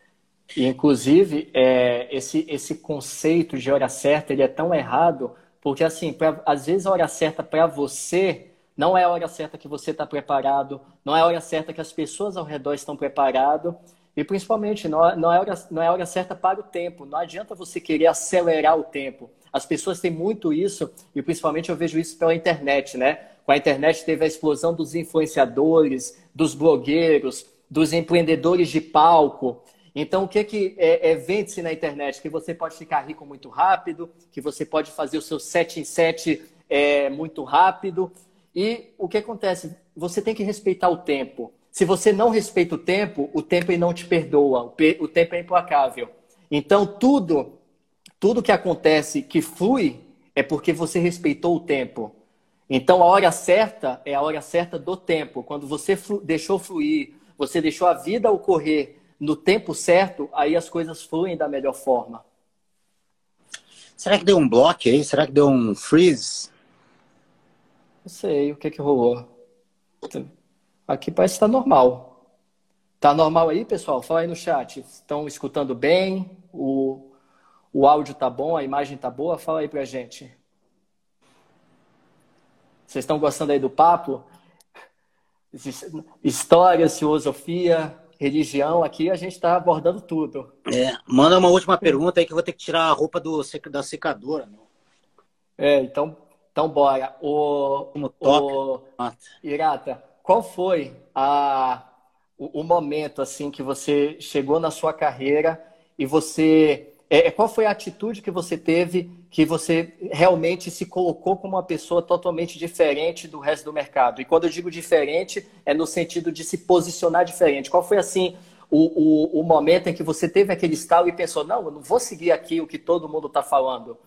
E, inclusive, é, esse, esse conceito de hora certa ele é tão errado, porque, assim, pra, às vezes a hora certa para você não é a hora certa que você está preparado, não é a hora certa que as pessoas ao redor estão preparadas, e principalmente não não, é hora, não é a hora certa para o tempo. Não adianta você querer acelerar o tempo. As pessoas têm muito isso, e principalmente eu vejo isso pela internet, né? Com a internet teve a explosão dos influenciadores, dos blogueiros, dos empreendedores de palco. Então, o que, que é, é vende-se na internet? Que você pode ficar rico muito rápido, que você pode fazer o seu 7 em 7 é, muito rápido. E o que acontece? Você tem que respeitar o tempo. Se você não respeita o tempo, o tempo não te perdoa, o tempo é implacável. Então, tudo, tudo que acontece que flui é porque você respeitou o tempo. Então, a hora certa é a hora certa do tempo. Quando você flu deixou fluir, você deixou a vida ocorrer no tempo certo, aí as coisas fluem da melhor forma. Será que deu um bloco aí? Será que deu um freeze? Não sei, o que que rolou? Aqui parece que está normal. Tá normal aí, pessoal? Fala aí no chat. Estão escutando bem? O, o áudio tá bom? A imagem tá boa? Fala aí pra gente. Vocês estão gostando aí do papo? História, filosofia, religião, aqui a gente está abordando tudo. É, manda uma última pergunta aí que eu vou ter que tirar a roupa do, da secadora. Meu. É, então, então bora. O, Como toca. O, Irata, qual foi a, o, o, momento assim que você chegou na sua carreira e você é, é, qual foi a atitude que você teve que você realmente se colocou como uma pessoa totalmente diferente do resto do mercado? E quando eu digo diferente, é no sentido de se posicionar diferente. Qual foi assim o, o, o momento em que você teve aquele estalo e pensou, não, eu não vou seguir aqui o que todo mundo está falando?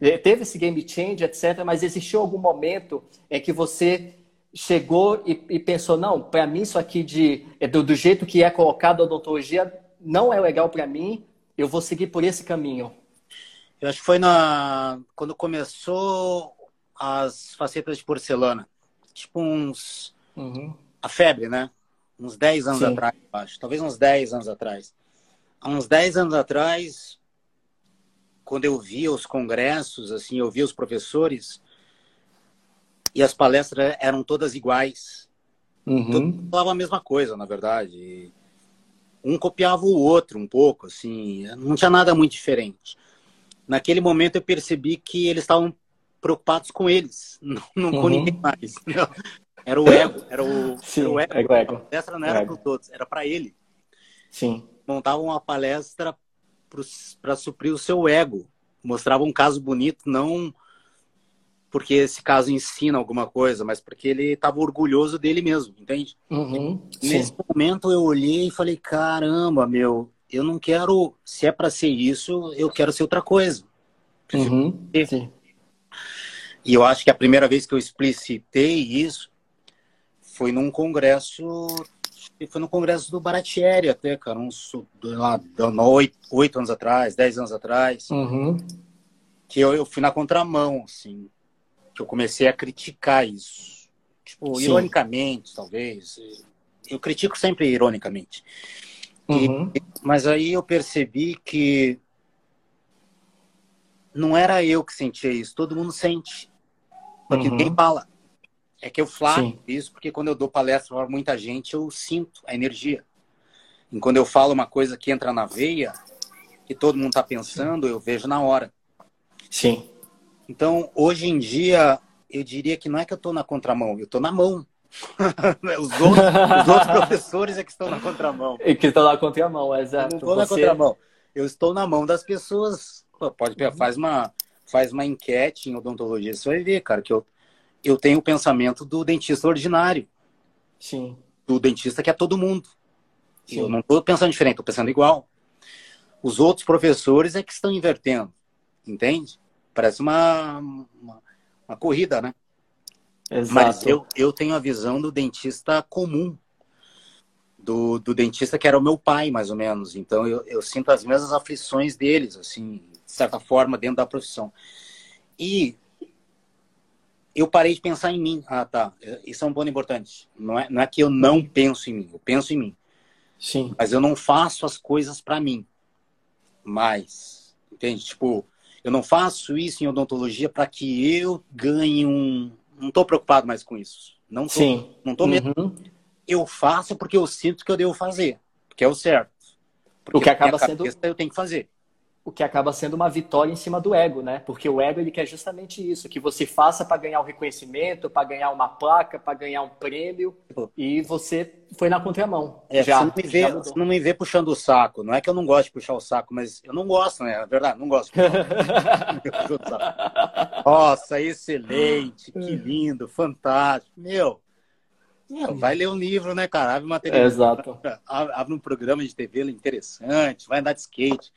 É, teve esse game change, etc., mas existiu algum momento em que você chegou e, e pensou, não, para mim isso aqui de, é do, do, jeito que é colocado a odontologia não é legal para mim, eu vou seguir por esse caminho? Eu acho que foi na quando começou as facetas de porcelana. Tipo uns... Uhum. A febre, né? Uns 10 anos Sim. atrás, acho. Talvez uns 10 anos atrás. Há uns 10 anos atrás, quando eu via os congressos, assim, eu via os professores, e as palestras eram todas iguais. Uhum. Todo falava a mesma coisa, na verdade. Um copiava o outro um pouco, assim, não tinha nada muito diferente. Naquele momento eu percebi que eles estavam preocupados com eles, *laughs* não, não uhum. com ninguém mais. Não. Era o ego, era o, Sim, era o ego. ego. A palestra não era para todos, era para ele. Sim. Montavam uma palestra para suprir o seu ego. Mostrava um caso bonito, não porque esse caso ensina alguma coisa, mas porque ele estava orgulhoso dele mesmo, entende? Uhum, Nesse momento eu olhei e falei, caramba, meu, eu não quero, se é para ser isso, eu quero ser outra coisa. Uhum, sim. E eu acho que a primeira vez que eu explicitei isso foi num congresso, foi no congresso do Baratieri até, cara, uns lá, oito, oito anos atrás, dez anos atrás, uhum. que eu, eu fui na contramão, assim, que eu comecei a criticar isso. Tipo, Sim. ironicamente, talvez. Eu critico sempre ironicamente. Uhum. E, mas aí eu percebi que não era eu que sentia isso, todo mundo sente. Porque uhum. ninguém fala. É que eu falo isso porque quando eu dou palestra para muita gente, eu sinto a energia. E quando eu falo uma coisa que entra na veia, que todo mundo está pensando, eu vejo na hora. Sim. Então, hoje em dia, eu diria que não é que eu estou na contramão, eu estou na mão. *laughs* os, outros, os, outros, professores é que estão na contramão. E que estão na contramão, exato. Eu não estou Você... na contramão. Eu estou na mão das pessoas. Pô, pode uhum. faz uma faz uma enquete em odontologia, você vai ver, cara, que eu, eu tenho o pensamento do dentista ordinário. Sim. Do dentista que é todo mundo. Sim. Eu não estou pensando diferente, estou pensando igual. Os outros professores é que estão invertendo, entende? Parece uma, uma, uma corrida, né? Exato. Mas eu, eu tenho a visão do dentista comum, do, do dentista que era o meu pai, mais ou menos. Então eu, eu sinto as mesmas aflições deles, assim, de certa forma, dentro da profissão. E eu parei de pensar em mim. Ah, tá. Isso é um ponto importante. Não é, não é que eu não penso em mim, eu penso em mim. Sim. Mas eu não faço as coisas para mim. Mais. Entende? Tipo, eu não faço isso em odontologia para que eu ganhe um. Não estou preocupado mais com isso. Não tô, Sim. Não tô mesmo. Uhum. Eu faço porque eu sinto que eu devo fazer. Porque é o certo. Porque o que acaba sendo. Eu tenho que fazer o que acaba sendo uma vitória em cima do ego, né? Porque o ego ele quer justamente isso, que você faça para ganhar o um reconhecimento, para ganhar uma placa, para ganhar um prêmio, e você foi na contramão. É, já, você, não me vê, você não me vê puxando o saco. Não é que eu não gosto de puxar o saco, mas eu não gosto, né? É verdade, não gosto. *laughs* *laughs* Nossa, excelente, que lindo, fantástico. Meu, meu, vai ler um livro, né, cara? Abre material. É, exato. Abre um programa de TV interessante, vai andar de skate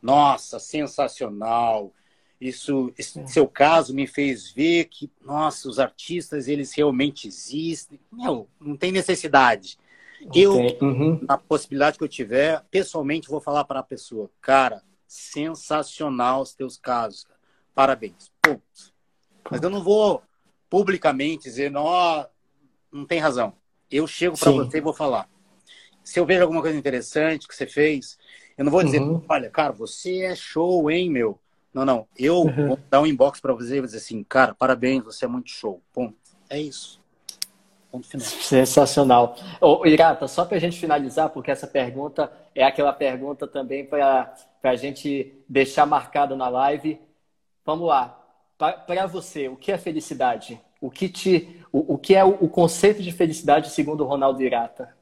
nossa, sensacional. Isso, esse seu caso me fez ver que, nossa, os artistas, eles realmente existem. Meu, não tem necessidade. Okay. Eu, uhum. na possibilidade que eu tiver, pessoalmente vou falar para a pessoa, cara, sensacional os teus casos. Cara. Parabéns. Ponto. Mas eu não vou publicamente dizer, não, não tem razão. Eu chego para você e vou falar. Se eu vejo alguma coisa interessante que você fez, eu não vou dizer, uhum. olha, cara, você é show, hein, meu? Não, não. Eu uhum. vou dar um inbox para você e vou dizer assim, cara, parabéns, você é muito show. Ponto. É isso. Ponto final. Sensacional. Ô, Irata, só para a gente finalizar, porque essa pergunta é aquela pergunta também para a gente deixar marcado na live. Vamos lá. Para você, o que é felicidade? O que, te, o, o que é o, o conceito de felicidade segundo o Ronaldo Irata?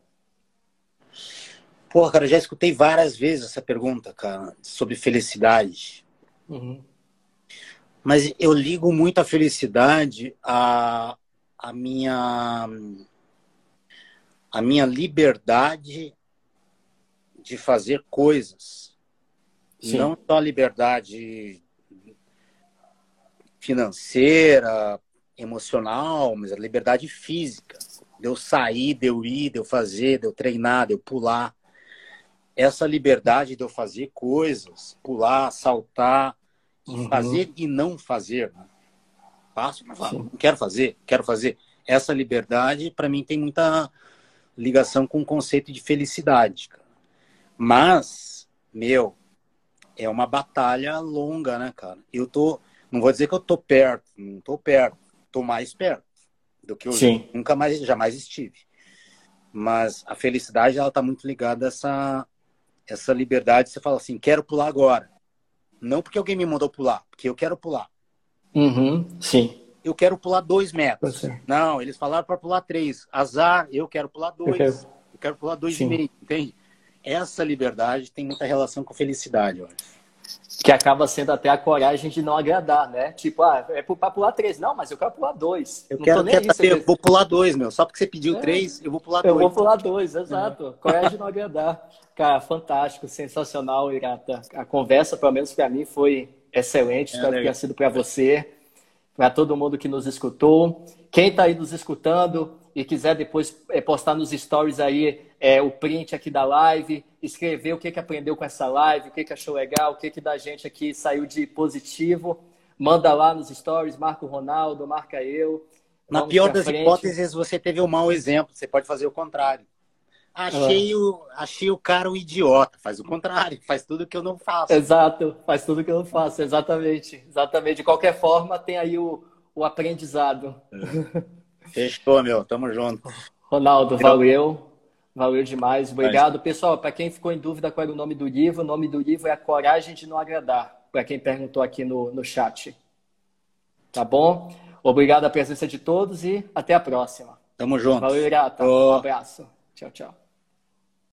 Porra, cara, já escutei várias vezes essa pergunta, cara, sobre felicidade. Uhum. Mas eu ligo muito a felicidade à, a minha a minha liberdade de fazer coisas. Sim. Não só a liberdade financeira, emocional, mas a liberdade física. De eu sair, de eu ir, de eu fazer, de eu treinar, de eu pular essa liberdade de eu fazer coisas, pular, saltar, uhum. fazer e não fazer. Né? Faço, mas não quero fazer, quero fazer. Essa liberdade, para mim, tem muita ligação com o conceito de felicidade. Cara. Mas, meu, é uma batalha longa, né, cara? Eu tô, não vou dizer que eu tô perto, não tô perto, tô mais perto do que eu Sim. nunca mais, jamais estive. Mas a felicidade, ela tá muito ligada a essa essa liberdade, você fala assim, quero pular agora. Não porque alguém me mandou pular, porque eu quero pular. Uhum, sim. Eu quero pular dois metros. Não, eles falaram para pular três. Azar, eu quero pular dois. Eu quero, eu quero pular dois sim. e meio, entende? Essa liberdade tem muita relação com felicidade, olha. Que acaba sendo até a coragem de não agradar, né? Tipo, ah, é para pular três. Não, mas eu quero pular dois. Eu não quero, quero saber, eu vou pular dois, meu. Só porque você pediu é. três, eu vou pular eu dois. Eu vou pular dois, exato. É. Coragem de não agradar. Cara, fantástico, sensacional, Irata. A conversa, pelo menos para mim, foi excelente. É, Espero que tenha sido para você, para todo mundo que nos escutou. Quem está aí nos escutando e quiser depois é, postar nos stories aí é, o print aqui da live, escrever o que, que aprendeu com essa live, o que, que achou legal, o que, que da gente aqui saiu de positivo. Manda lá nos stories, marca o Ronaldo, marca eu. Na pior das frente. hipóteses, você teve um mau exemplo. Você pode fazer o contrário. Achei, ah. o, achei o cara um idiota. Faz o contrário, faz tudo que eu não faço. Exato, faz tudo que eu não faço, exatamente. Exatamente. De qualquer forma, tem aí o, o aprendizado. É. *laughs* Fechou, meu. Tamo junto. Ronaldo, valeu. Valeu demais, obrigado. Pessoal, para quem ficou em dúvida qual era o nome do livro, o nome do livro é A Coragem de Não Agradar, para quem perguntou aqui no, no chat. Tá bom? Obrigado a presença de todos e até a próxima. Tamo junto. Valeu, Irata. Um abraço. Tchau, tchau.